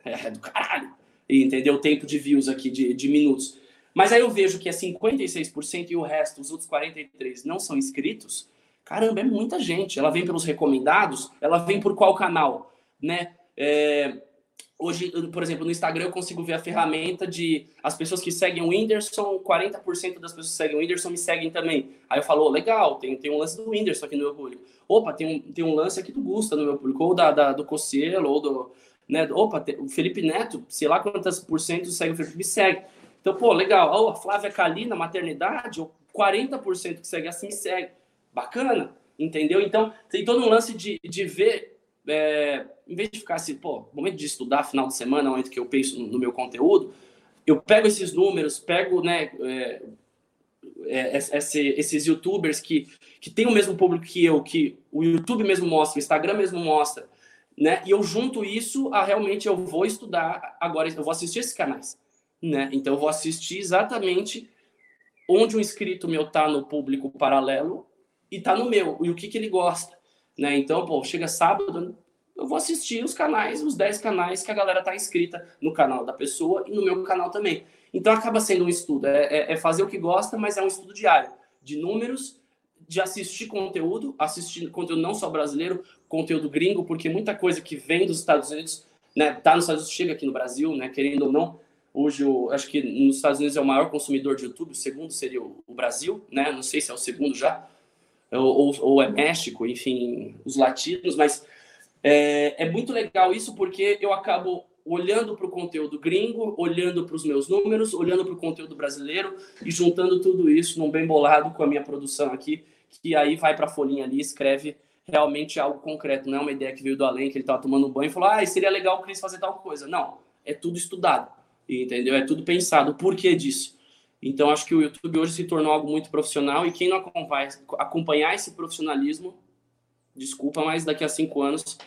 é do caralho. Entendeu? O tempo de views aqui, de, de minutos. Mas aí eu vejo que é 56% e o resto, os outros 43%, não são inscritos. Caramba, é muita gente. Ela vem pelos recomendados, ela vem por qual canal, né? É, hoje, por exemplo, no Instagram eu consigo ver a ferramenta de as pessoas que seguem o Whindersson, 40% das pessoas que seguem o Whindersson me seguem também. Aí eu falo, oh, legal, tem, tem um lance do Whindersson aqui no meu público. Opa, tem um, tem um lance aqui do Gusta no meu público, ou da, da do Cocelo, ou do... Né, opa, tem, o Felipe Neto, sei lá quantas por cento segue o Felipe, me segue. Então, pô, legal. A Flávia Kalina, maternidade, 40% que segue assim segue. Bacana, entendeu? Então, tem todo um lance de, de ver, é, em vez de ficar assim, pô, momento de estudar, final de semana, momento que eu penso no, meu conteúdo, eu pego esses números, pego, né, é, é, esse, esses youtubers que, que tem o mesmo público que eu, que o YouTube mesmo mostra, o Instagram mesmo mostra, né, e eu junto isso a realmente eu vou estudar agora, eu vou assistir esses canais né? Então eu vou assistir exatamente onde um inscrito meu tá no público paralelo e tá no meu, e o que que ele gosta, né? Então, pô, chega sábado, eu vou assistir os canais, os 10 canais que a galera tá inscrita no canal da pessoa e no meu canal também. Então acaba sendo um estudo, é, é, é fazer o que gosta, mas é um estudo diário, de números, de assistir conteúdo, assistir conteúdo não só brasileiro, conteúdo gringo, porque muita coisa que vem dos Estados Unidos, né, tá nos Estados Unidos, chega aqui no Brasil, né, querendo ou não, Hoje, eu acho que nos Estados Unidos é o maior consumidor de YouTube, o segundo seria o, Brasil, né? Não sei se é o segundo já, ou, ou, é México, enfim, os latinos, mas é, é muito legal isso porque eu acabo olhando para o conteúdo gringo, olhando para os meus números, olhando para o conteúdo brasileiro e juntando tudo isso num bem bolado com a minha produção aqui, que aí vai para a folhinha ali, escreve realmente algo concreto, não é uma ideia que veio do além, que ele estava tomando banho e falou, ah, seria legal o Cris fazer tal coisa. Não, é tudo estudado entendeu? É tudo pensado. Por que disso? Então, acho que o YouTube hoje se tornou algo muito profissional e quem não acompanha, acompanhar esse profissionalismo, desculpa, mas daqui a cinco anos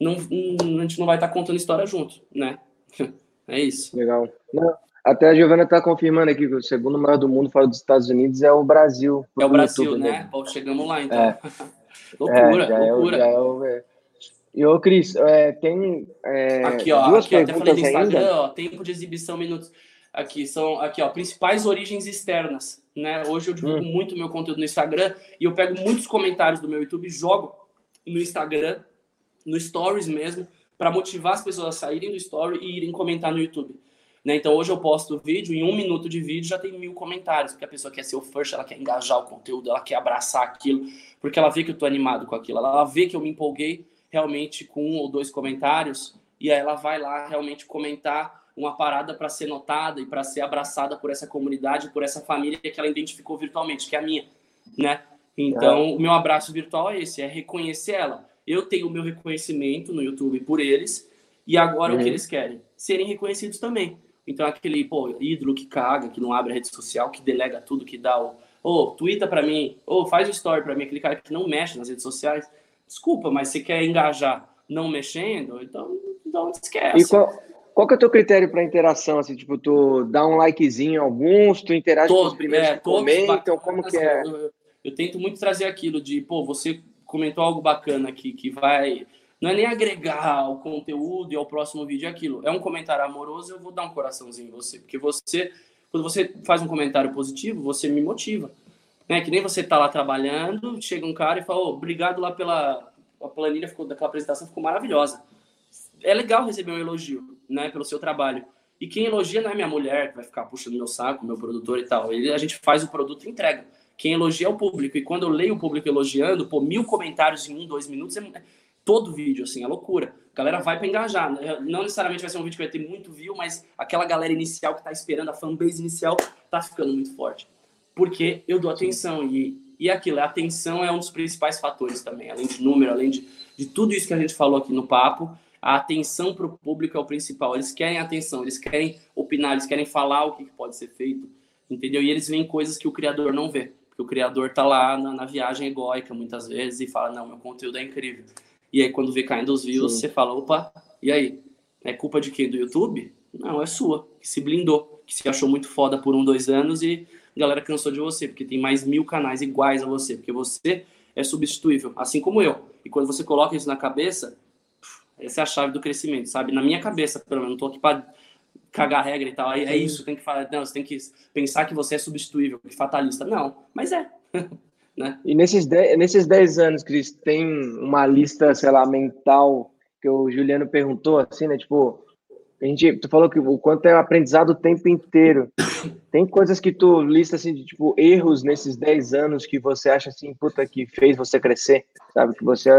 não, a gente não vai estar contando história junto, né? É isso. Legal. Não, até a Giovana está confirmando aqui que o segundo maior do mundo fora dos Estados Unidos é o Brasil. É o Brasil, YouTube, né? né? Pô, chegamos lá, então. É. loucura, é, loucura. É, o, é, e ô, Cris, é, tem. É, aqui, ó, duas aqui, até falei do Instagram, ainda. ó, tempo de exibição, minutos. Aqui são aqui, ó, principais origens externas. Né? Hoje eu divulgo hum. muito meu conteúdo no Instagram e eu pego muitos comentários do meu YouTube, jogo no Instagram, no Stories mesmo, para motivar as pessoas a saírem do Story e irem comentar no YouTube. Né? Então hoje eu posto o vídeo, em um minuto de vídeo já tem mil comentários, porque a pessoa quer ser o first, ela quer engajar o conteúdo, ela quer abraçar aquilo, porque ela vê que eu tô animado com aquilo, ela vê que eu me empolguei realmente com um ou dois comentários, e aí ela vai lá realmente comentar uma parada para ser notada e para ser abraçada por essa comunidade, por essa família que ela identificou virtualmente, que é a minha, né? Então, é. o meu abraço virtual é esse, é reconhecer ela. Eu tenho o meu reconhecimento no YouTube por eles, E agora uhum. o que uhum. eles querem? Serem reconhecidos também. Então, aquele, pô, ídolo que caga, que não abre a rede social, que delega tudo, que dá o. Ô, oh, twitta pra mim, ô, oh, faz o story pra mim, aquele cara que não mexe nas redes sociais. Desculpa, mas você quer engajar não mexendo, então, então esquece. E qual, qual que é o teu critério para interação? Assim, tipo, tu dá um likezinho em alguns, tu interage todos, com os primeiros é, que comentam, como que é? Eu, eu, tento muito trazer aquilo de, pô, você comentou algo bacana aqui, que vai não é nem agregar ao conteúdo e ao próximo vídeo aquilo. É um comentário amoroso, eu vou dar um coraçãozinho em você. Porque você, quando você faz um comentário positivo, você me motiva. Né? Que nem você tá lá trabalhando, chega um cara e fala, oh, obrigado lá pela a planilha ficou, daquela apresentação ficou maravilhosa. É legal receber um elogio, né, pelo seu trabalho. E quem elogia não é minha mulher, que vai ficar puxando meu saco, meu produtor e tal. Ele, a gente faz o produto e entrega. Quem elogia é o público. E quando eu leio o público elogiando, pô, mil comentários em um, dois minutos, é, todo vídeo, assim, é loucura. A galera vai para engajar. Não necessariamente vai ser um vídeo que vai ter muito view, mas aquela galera inicial que tá esperando, a fanbase inicial, tá ficando muito forte. Porque eu dou atenção e, e aquilo, a atenção é um dos principais fatores também, além de número, além de, de tudo isso que a gente falou aqui no papo, a atenção para o público é o principal. Eles querem atenção, eles querem opinar, eles querem falar o que pode ser feito, entendeu? E eles veem coisas que o criador não vê. Porque o criador tá lá na, na viagem egóica muitas vezes e fala: Não, meu conteúdo é incrível. E aí, quando vê caindo os views, Sim. você fala: opa, e aí? É culpa de quem? Do YouTube? Não, é sua, que se blindou, que se achou muito foda por um, dois anos e a galera cansou de você, porque tem mais mil canais iguais a você, porque você é substituível, assim como eu. E quando você coloca isso na cabeça, essa é a chave do crescimento, sabe? Na minha cabeça, pelo menos, não tô aqui para cagar regra e tal. É, é isso, tem que falar, não, você tem que pensar que você é substituível, que fatalista. Não, mas é. Né? E nesses 10 nesses dez anos, Cris, tem uma lista, sei lá, mental que o Juliano perguntou, assim, né? Tipo, a gente, tu falou que o quanto é aprendizado o tempo inteiro. Tem coisas que tu lista, assim, de, tipo, erros nesses 10 anos que você acha, assim, puta, que fez você crescer, sabe? Que você,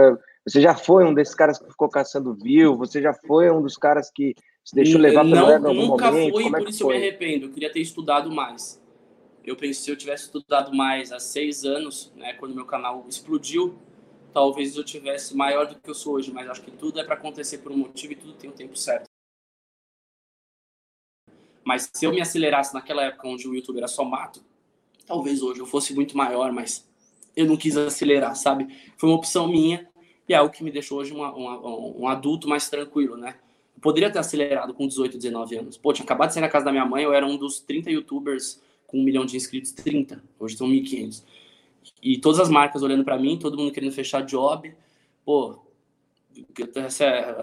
você já foi um desses caras que ficou caçando view, você já foi um dos caras que se deixou levar pelo não, em algum nunca momento. Nunca fui, é por isso foi? eu me arrependo. Eu queria ter estudado mais. Eu penso se eu tivesse estudado mais há seis anos, né, quando meu canal explodiu, talvez eu tivesse maior do que eu sou hoje. Mas acho que tudo é para acontecer por um motivo e tudo tem o um tempo certo. Mas se eu me acelerasse naquela época onde o YouTube era só mato, talvez hoje eu fosse muito maior, mas eu não quis acelerar, sabe? Foi uma opção minha e é algo que me deixou hoje uma, uma, um adulto mais tranquilo, né? Eu poderia ter acelerado com 18, 19 anos. Pô, tinha acabado de sair na casa da minha mãe, eu era um dos 30 youtubers com um milhão de inscritos, 30. Hoje são 1.500. E todas as marcas olhando para mim, todo mundo querendo fechar job. Pô,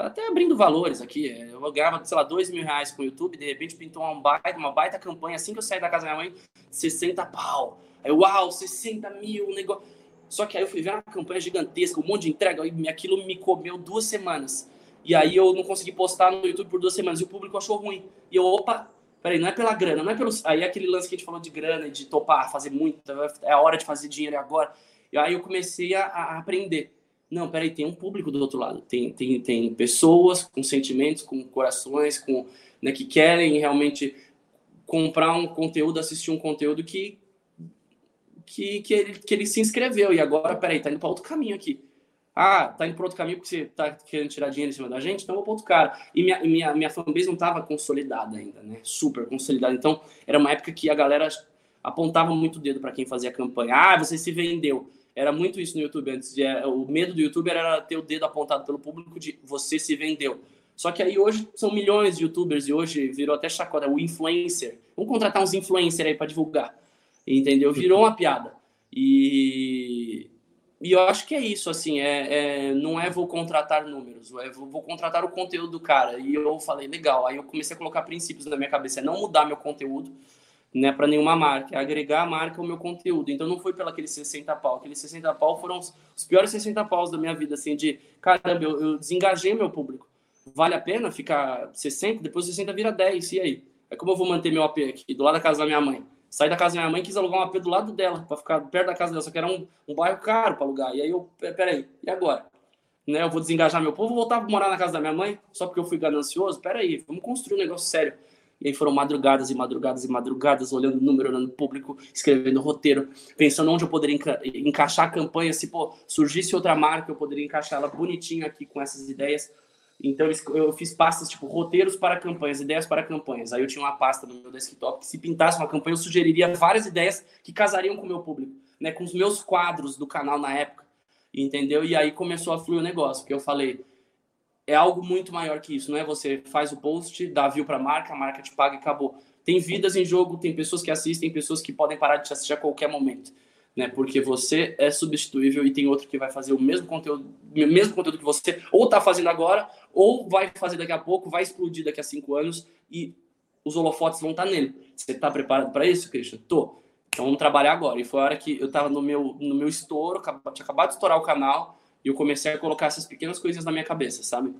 até abrindo valores aqui, eu ganhava, sei lá, dois mil reais com o YouTube, de repente pintou uma baita, uma baita campanha, assim que eu saí da casa da minha mãe, 60 pau. Aí, uau, 60 mil, negócio. Só que aí eu fui ver uma campanha gigantesca, um monte de entrega, e aquilo me comeu duas semanas. E aí eu não consegui postar no YouTube por duas semanas, e o público achou ruim. E eu, opa, peraí, não é pela grana, não é pelo. Aí é aquele lance que a gente falou de grana, de topar, fazer muito, é a hora de fazer dinheiro agora. E aí eu comecei a, a, aprender. Não, peraí, tem um público do outro lado. Tem, tem, tem pessoas com sentimentos, com corações, com, né, que querem realmente comprar um conteúdo, assistir um conteúdo que, que, que, ele, que ele se inscreveu. E agora, peraí, tá indo para outro caminho aqui. Ah, tá indo para outro caminho porque você tá querendo tirar dinheiro em cima da gente, então eu vou para outro cara. E minha, minha, minha fanbase não tava consolidada ainda, né? Super consolidada. Então, era uma época que a galera apontava muito o dedo para quem fazia campanha. Ah, você se vendeu. Era muito isso no YouTube antes. De, é, o medo do youtuber era ter o dedo apontado pelo público de você se vendeu. Só que aí hoje são milhões de youtubers e hoje virou até chacota, o influencer. Vamos contratar uns influencers aí para divulgar. Entendeu? Virou uma piada. E e eu acho que é isso, assim, é, é, não é vou contratar números, é vou, vou, contratar o conteúdo do cara. E eu falei, legal. Aí eu comecei a colocar princípios na minha cabeça, é não mudar meu conteúdo, né, para nenhuma marca, é agregar a marca ao meu conteúdo. Então não foi pelo aqueles 60 pau, aqueles 60 pau foram os, os piores 60 paus da minha vida, assim, de caramba, eu, eu desengajei meu público. Vale a pena ficar 60, depois 60 vira 10, e aí? É como eu vou manter meu AP aqui, do lado da casa da minha mãe? Saí da casa da minha mãe quis alugar um AP do lado dela, para ficar perto da casa dela, só que era um, um bairro caro para alugar. E aí eu, peraí, e agora? Né, eu vou desengajar meu povo, voltar a morar na casa da minha mãe, só porque eu fui ganancioso? Peraí, vamos construir um negócio sério. E aí foram madrugadas e madrugadas e madrugadas, olhando o número, olhando o público, escrevendo roteiro, pensando onde eu poderia enca encaixar a campanha. Se pô, surgisse outra marca, eu poderia encaixar ela bonitinho aqui com essas ideias. Então eu fiz pastas tipo roteiros para campanhas, ideias para campanhas. Aí eu tinha uma pasta no meu desktop que se pintasse uma campanha eu sugeriria várias ideias que casariam com o meu público, né, com os meus quadros do canal na época, entendeu? E aí começou a fluir o negócio, porque eu falei é algo muito maior que isso, não é você faz o post, dá view para a marca, a marca te paga e acabou. Tem vidas em jogo, tem pessoas que assistem, pessoas que podem parar de te assistir a qualquer momento né? Porque você é substituível e tem outro que vai fazer o mesmo conteúdo, mesmo conteúdo que você ou está fazendo agora, ou vai fazer daqui a pouco, vai explodir daqui a cinco anos e os holofotes vão estar tá nele. Você está preparado para isso, Christian? Tô. Então vamos trabalhar agora. E foi a hora que eu estava no meu, no meu estouro, tinha acabado de estourar o canal, e eu comecei a colocar essas pequenas coisas na minha cabeça, sabe?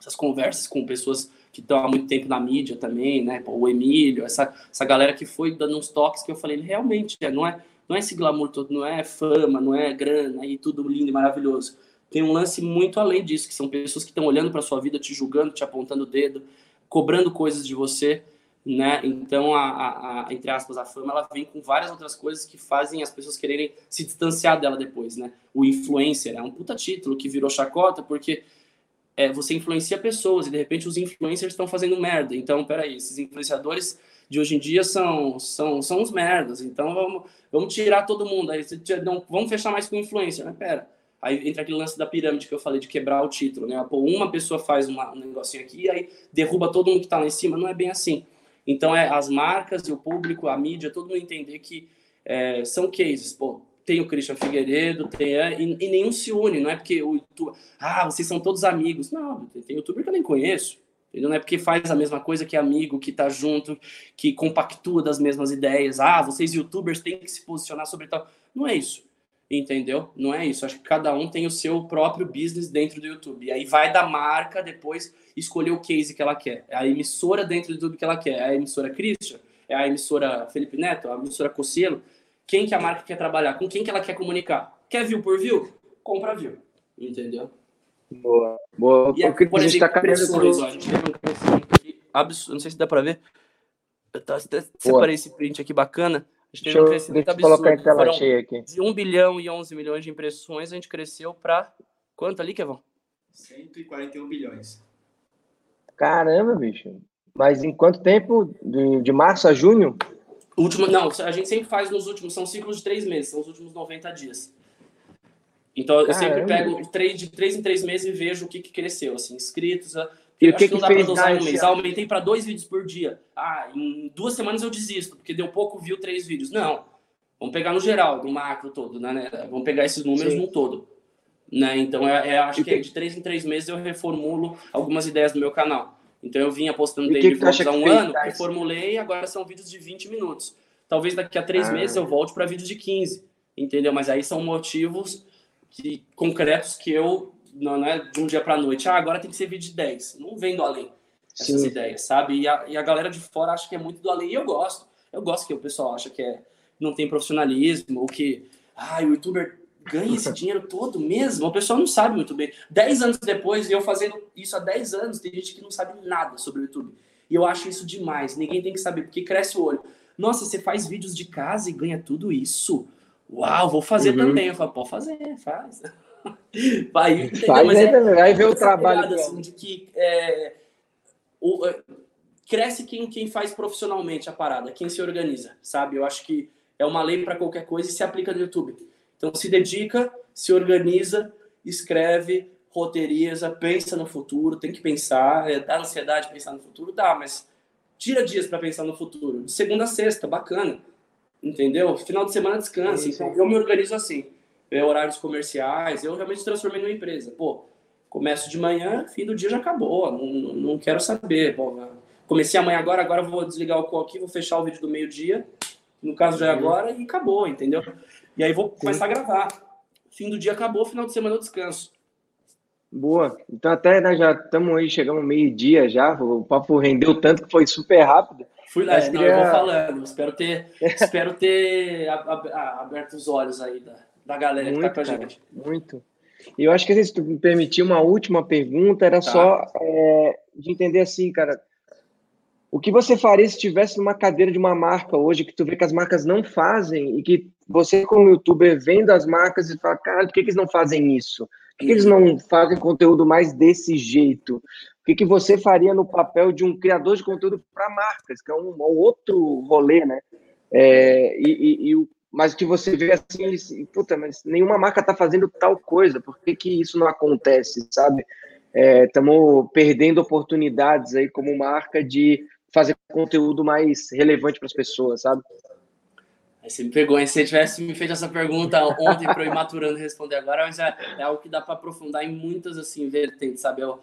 Essas conversas com pessoas que estão há muito tempo na mídia também, né? o Emílio, essa, essa galera que foi dando uns toques que eu falei, realmente, é, não é não é esse glamour todo, não é fama, não é grana e tudo lindo e maravilhoso. Tem um lance muito além disso, que são pessoas que estão olhando para sua vida, te julgando, te apontando o dedo, cobrando coisas de você, né? Então, a, a, a, entre aspas, a fama, ela vem com várias outras coisas que fazem as pessoas quererem se distanciar dela depois, né? O influencer é um puta título que virou chacota porque é, você influencia pessoas e de repente os influencers estão fazendo merda. Então, peraí, esses influenciadores de hoje em dia são, são, são uns merdas. Então vamos, vamos tirar todo mundo. Aí não, vamos fechar mais com influência, né? Pera. Aí entra aquele lance da pirâmide que eu falei de quebrar o título, né? Pô, uma pessoa faz uma, um negocinho aqui, aí derruba todo mundo que está lá em cima. Não é bem assim. Então é as marcas e o público, a mídia, todo mundo entender que é, são cases. Pô, tem o Christian Figueiredo, tem, é, e, e, nenhum se une, não é porque o YouTube, ah, vocês são todos amigos. Não, tem youtuber que eu nem conheço. Entendeu? Não é porque faz a mesma coisa que amigo, que tá junto, que compactua das mesmas ideias. Ah, vocês youtubers têm que se posicionar sobre tal. Não é isso. Entendeu? Não é isso. Acho que cada um tem o seu próprio business dentro do YouTube. E aí vai da marca depois escolher o case que ela quer. É a emissora dentro do YouTube que ela quer. É a emissora Christian? É a emissora Felipe Neto? É a emissora Cossielo? Quem que a marca quer trabalhar? Com quem que ela quer comunicar? Quer view por view? Compra view. Entendeu? Boa. Boa. E, Porque por a gente está caminhando pro... ó, a gente teve um crescimento aqui absurdo. Não sei se dá para ver. Eu tá, até separei esse print aqui bacana. A gente teve um crescimento deixa absurdo. colocar em tela Foram cheia aqui. De 1 bilhão e 11 milhões de impressões, a gente cresceu para quanto ali, Kevin? 141 bilhões. Caramba, bicho. Mas em quanto tempo? De, de março a junho? Último, não, a gente sempre faz nos últimos, são ciclos de três meses, são os últimos 90 dias. Então, eu sempre pego três, de três em três meses e vejo o que, que cresceu, assim, inscritos. E o que, que, não dá para usar um mês. Aumentei para dois vídeos por dia. Ah, em duas semanas eu desisto, porque deu pouco viu três vídeos. Não. Vamos pegar no geral, do macro todo, né? Vamos pegar esses números Sim. no todo. Né? Então, é, é acho que, que de três em três meses eu reformulo algumas ideias do meu canal. Então, eu vinha postando daily vlogs há um ano, reformulei e agora são vídeos de 20 minutos. Talvez daqui a três ah. meses eu volte para vídeos de 15, entendeu? Mas aí são motivos que, concretos que eu, não é de um dia para noite, ah, agora tem que ser vídeo de 10. Não vendo além essas Sim. ideias, sabe? E a, e a galera de fora acha que é muito do além, e eu gosto. Eu gosto que o pessoal acha que é, não tem profissionalismo, ou que, ah, o youtuber ganha esse dinheiro todo mesmo. O pessoal não sabe muito bem. Dez anos depois, eu fazendo isso há 10 anos, tem gente que não sabe nada sobre o YouTube. E eu acho isso demais. Ninguém tem que saber, porque cresce o olho. Nossa, você faz vídeos de casa e ganha tudo isso? Uau, vou fazer uhum. também. Eu falo, pode fazer, faz. Vai, faz Mas é, aí vê o trabalho. Assim, de que é, o, é, cresce quem, quem faz profissionalmente a parada, quem se organiza, sabe? Eu acho que é uma lei para qualquer coisa e se aplica no YouTube. Então se dedica, se organiza, escreve, roteiriza, pensa no futuro, tem que pensar, é, dá ansiedade pensar no futuro, dá, mas tira dias para pensar no futuro. De segunda a sexta, bacana entendeu? Final de semana descansa. Então, eu me organizo assim. É, horários comerciais, eu realmente transformei numa empresa. Pô, começo de manhã, fim do dia já acabou. Não, não quero saber. Bom, comecei amanhã agora, agora vou desligar o call aqui, vou fechar o vídeo do meio-dia. No caso já é agora e acabou, entendeu? E aí vou começar a gravar. Fim do dia acabou, final de semana eu descanso. Boa. Então até né, já estamos aí, chegamos meio-dia já. O papo rendeu tanto que foi super rápido. Fui lá, não, eu vou falando. Espero ter, espero ter aberto os olhos aí da, da galera muito, que tá com a gente. muito. E eu acho que se tu me permitir uma última pergunta, era tá. só é, de entender assim, cara. O que você faria se estivesse numa cadeira de uma marca hoje, que tu vê que as marcas não fazem, e que você, como youtuber, vendo as marcas e fala, cara, por que, que eles não fazem isso? Por que eles não fazem conteúdo mais desse jeito? O que, que você faria no papel de um criador de conteúdo para marcas, que é um, um, outro rolê, né? É, e, e, e, mas que você vê assim, puta, mas nenhuma marca está fazendo tal coisa, por que, que isso não acontece, sabe? Estamos é, perdendo oportunidades aí como marca de fazer conteúdo mais relevante para as pessoas, sabe? Aí você me pegou, hein? Se você tivesse me feito essa pergunta ontem para eu ir maturando responder agora, mas é, é algo que dá para aprofundar em muitas assim vertentes, sabe? Eu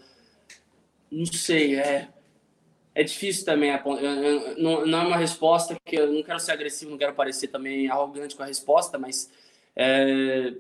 não sei, é é difícil também, eu, não, não é uma resposta que eu não quero ser agressivo, não quero parecer também arrogante com a resposta, mas é,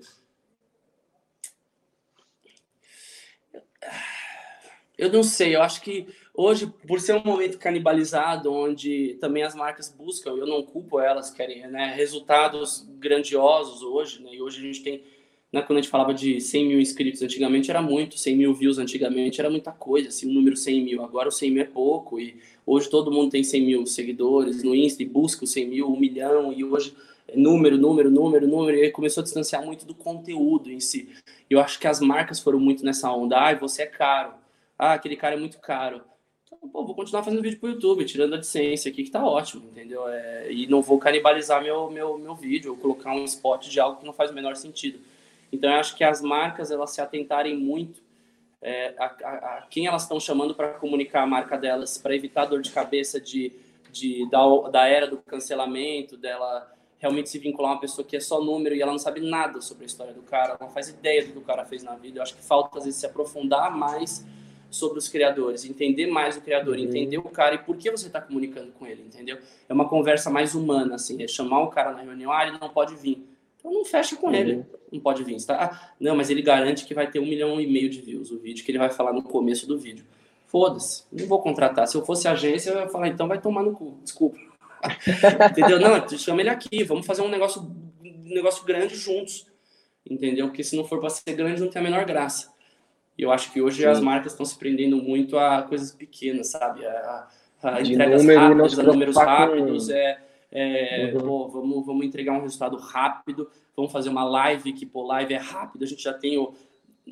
eu não sei, eu acho que hoje, por ser um momento canibalizado, onde também as marcas buscam, eu não culpo elas, querem né, resultados grandiosos hoje, né, e hoje a gente tem, né, quando a gente falava de 100 mil inscritos antigamente era muito, 100 mil views antigamente era muita coisa, assim, o um número 100 mil, agora o 100 mil é pouco, e hoje todo mundo tem 100 mil seguidores no Insta e busca os 100 mil, um milhão, e hoje é número, número, número, número, e aí começou a distanciar muito do conteúdo em si. Eu acho que as marcas foram muito nessa onda, ah, você é caro, ah, aquele cara é muito caro. Pô, vou continuar fazendo vídeo pro YouTube, tirando a licença aqui, que tá ótimo, entendeu? É, e não vou canibalizar meu, meu, meu vídeo, ou colocar um spot de algo que não faz o menor sentido. Então, eu acho que as marcas, elas se atentarem muito é, a, a, a, quem elas estão chamando para comunicar a marca delas, para evitar dor de cabeça de, de, da, da era do cancelamento, dela realmente se vincular a uma pessoa que é só número e ela não sabe nada sobre a história do cara, não faz ideia do que o cara fez na vida. Eu acho que falta, às vezes, se aprofundar mais sobre os criadores, entender mais o criador, uhum. entender o cara e por que você está comunicando com ele, entendeu? É uma conversa mais humana, assim, é chamar o cara na reunião, ah, ele não pode vir. Então não fecha com uhum. ele, não pode vir. Tá? Ah, não, mas ele garante que vai ter um milhão e meio de views o vídeo que ele vai falar no começo do vídeo. Foda-se, não vou contratar. Se eu fosse agência, eu ia falar, então vai tomar no cu, desculpa. entendeu? Não, chama ele aqui, vamos fazer um negócio, um negócio grande juntos, entendeu? Porque se não for para ser grande, não tem a menor graça. E eu acho que hoje Sim. as marcas estão se prendendo muito a coisas pequenas, sabe? A, a entregas número rápidas, a números rápidos, com... é, é uhum. pô, vamos, vamos entregar um resultado rápido, vamos fazer uma live, que pô, live é rápido, a gente já tem o,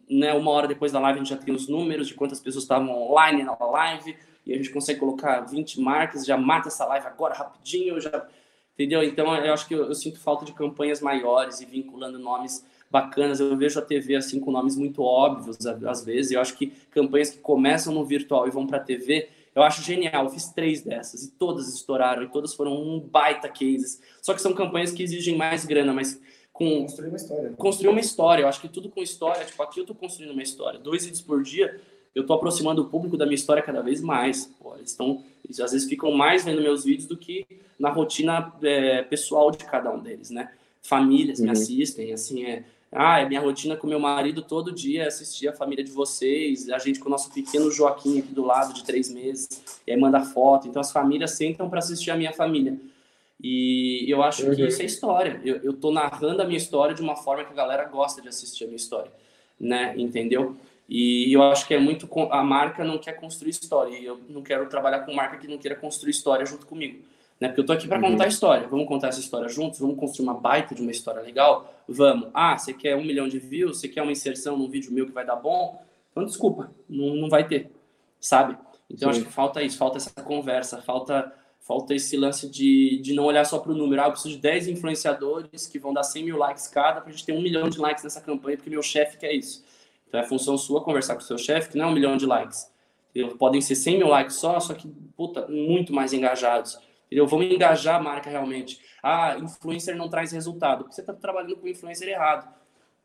né, uma hora depois da live a gente já tem os números de quantas pessoas estavam online na live, e a gente consegue colocar 20 marcas, já mata essa live agora rapidinho, já entendeu? Então eu acho que eu, eu sinto falta de campanhas maiores e vinculando nomes bacanas. Eu vejo a TV assim com nomes muito óbvios às vezes. Eu acho que campanhas que começam no virtual e vão para a TV, eu acho genial. Eu fiz três dessas e todas estouraram e todas foram um baita cases. Só que são campanhas que exigem mais grana, mas com construir uma história. Né? Construir uma história. Eu acho que tudo com história. Tipo, aqui eu tô construindo uma história. Dois vídeos por dia, eu tô aproximando o público da minha história cada vez mais. Pô, eles estão, às vezes ficam mais vendo meus vídeos do que na rotina é, pessoal de cada um deles, né? Famílias uhum. me assistem, assim é ah, é minha rotina com meu marido todo dia assistir a família de vocês, a gente com o nosso pequeno Joaquim aqui do lado de três meses, e aí manda foto. Então as famílias sentam para assistir a minha família. E eu acho uhum. que isso é história. Eu, eu tô narrando a minha história de uma forma que a galera gosta de assistir a minha história, né? Entendeu? E eu acho que é muito. A marca não quer construir história. E eu não quero trabalhar com marca que não queira construir história junto comigo. Né? Porque eu tô aqui para uhum. contar a história. Vamos contar essa história juntos? Vamos construir uma baita de uma história legal? Vamos. Ah, você quer um milhão de views? Você quer uma inserção num vídeo meu que vai dar bom? Então, desculpa, não, não vai ter, sabe? Então, Sim. acho que falta isso, falta essa conversa, falta, falta esse lance de, de não olhar só para o número. Ah, eu preciso de 10 influenciadores que vão dar 100 mil likes cada para a gente ter um milhão de likes nessa campanha, porque meu chefe quer isso. Então, é função sua conversar com o seu chefe, que não é um milhão de likes. Podem ser 100 mil likes só, só que, puta, muito mais engajados Entendeu? Vamos engajar a marca realmente. Ah, influencer não traz resultado. Você está trabalhando com influencer errado.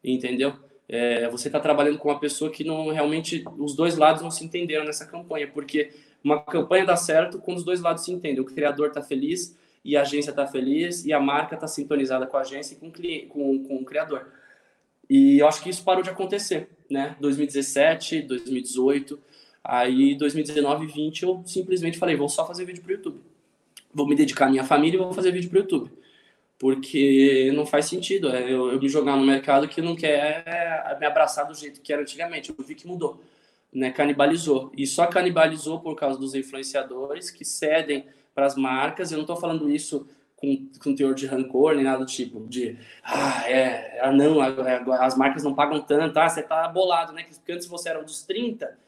Entendeu? É, você está trabalhando com uma pessoa que não realmente os dois lados não se entenderam nessa campanha, porque uma campanha dá certo quando os dois lados se entendem. O criador está feliz e a agência está feliz e a marca está sintonizada com a agência e com o, cliente, com, com o criador. E eu acho que isso parou de acontecer, né? 2017, 2018, aí 2019 e 20 eu simplesmente falei, vou só fazer vídeo para o YouTube vou me dedicar à minha família e vou fazer vídeo para o YouTube. Porque não faz sentido é, eu, eu, me jogar no mercado que não quer me abraçar do jeito que era antigamente. Eu vi que mudou, né? canibalizou. E só canibalizou por causa dos influenciadores que cedem para as marcas. Eu não estou falando isso com, com teor de rancor, nem nada do tipo, de, ah, é, ah, não, as marcas não pagam tanto, ah, você tá bolado, né? Porque antes você era um dos 30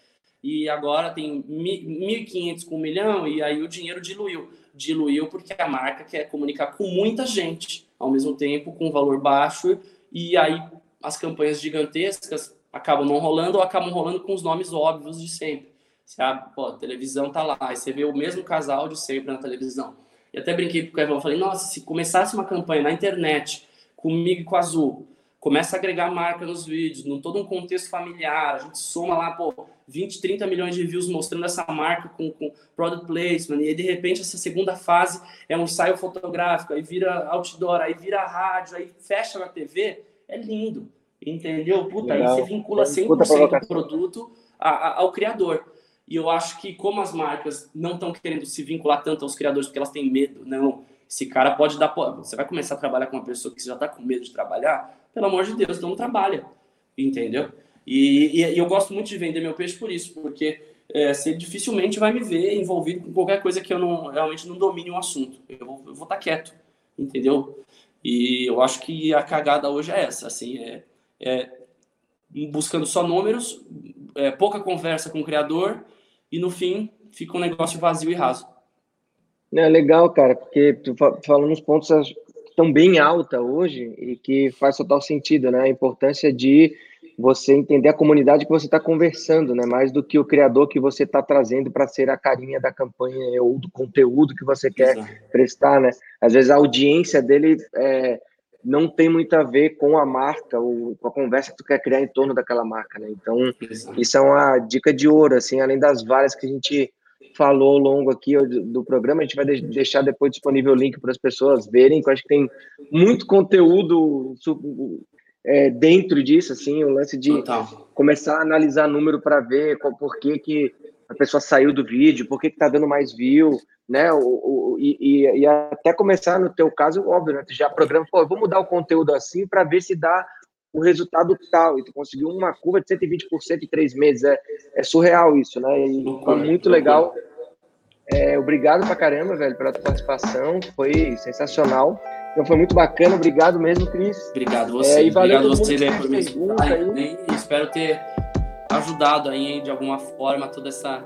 e agora tem 1.500 com um milhão e aí o dinheiro diluiu. Diluiu porque a marca quer comunicar com muita gente ao mesmo tempo, com valor baixo, e aí as campanhas gigantescas acabam não rolando ou acabam rolando com os nomes óbvios de sempre. Você abre, pô, a televisão tá lá, e você vê o mesmo casal de sempre na televisão. E até brinquei com o Kevin, falei, nossa, se começasse uma campanha na internet, comigo e com a Azul, começa a agregar marca nos vídeos, num todo um contexto familiar, a gente soma lá, pô, 20, 30 milhões de views mostrando essa marca com, com product placement, e aí, de repente essa segunda fase é um ensaio fotográfico, aí vira outdoor, aí vira rádio, aí fecha na TV, é lindo, entendeu? Puta, Legal. aí você vincula 100% do produto a, a, ao criador. E eu acho que como as marcas não estão querendo se vincular tanto aos criadores porque elas têm medo, não, esse cara pode dar, você vai começar a trabalhar com uma pessoa que já está com medo de trabalhar, pelo amor de Deus, não trabalha, entendeu? E, e, e eu gosto muito de vender meu peixe por isso, porque é, você dificilmente vai me ver envolvido com qualquer coisa que eu não realmente não domine um assunto. Eu vou, eu vou estar tá quieto, entendeu? E eu acho que a cagada hoje é essa, assim, é, é buscando só números, é, pouca conversa com o criador e no fim fica um negócio vazio e raso. É legal, cara, porque tu falando uns pontos estão bem alta hoje e que faz total sentido, né? A importância de você entender a comunidade que você está conversando, né? Mais do que o criador que você está trazendo para ser a carinha da campanha ou do conteúdo que você quer Exato. prestar, né? Às vezes a audiência dele é, não tem muito a ver com a marca ou com a conversa que tu quer criar em torno daquela marca, né? Então, Exato. isso é uma dica de ouro, assim, além das várias que a gente falou ao longo aqui do programa. A gente vai deixar depois disponível o link para as pessoas verem, que eu acho que tem muito conteúdo é, dentro disso, assim, o lance de Total. começar a analisar número para ver qual, por que, que a pessoa saiu do vídeo, por que está dando mais view, né? O, o, e, e, até começar, no teu caso, óbvio, né? Tu já programa, pô, vou mudar o conteúdo assim para ver se dá o resultado tal. E tu conseguiu uma curva de 120% em três meses. É, é surreal isso, né? E foi muito legal. É, obrigado pra caramba, velho, pela tua participação. Foi sensacional. Então foi muito bacana. Obrigado mesmo, Cris. Obrigado você. É, e valeu obrigado você né, por me escutar. Espero ter ajudado aí de alguma forma toda essa,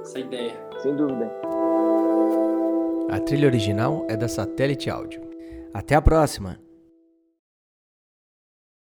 essa ideia. Sem dúvida. A trilha original é da Satélite Áudio. Até a próxima!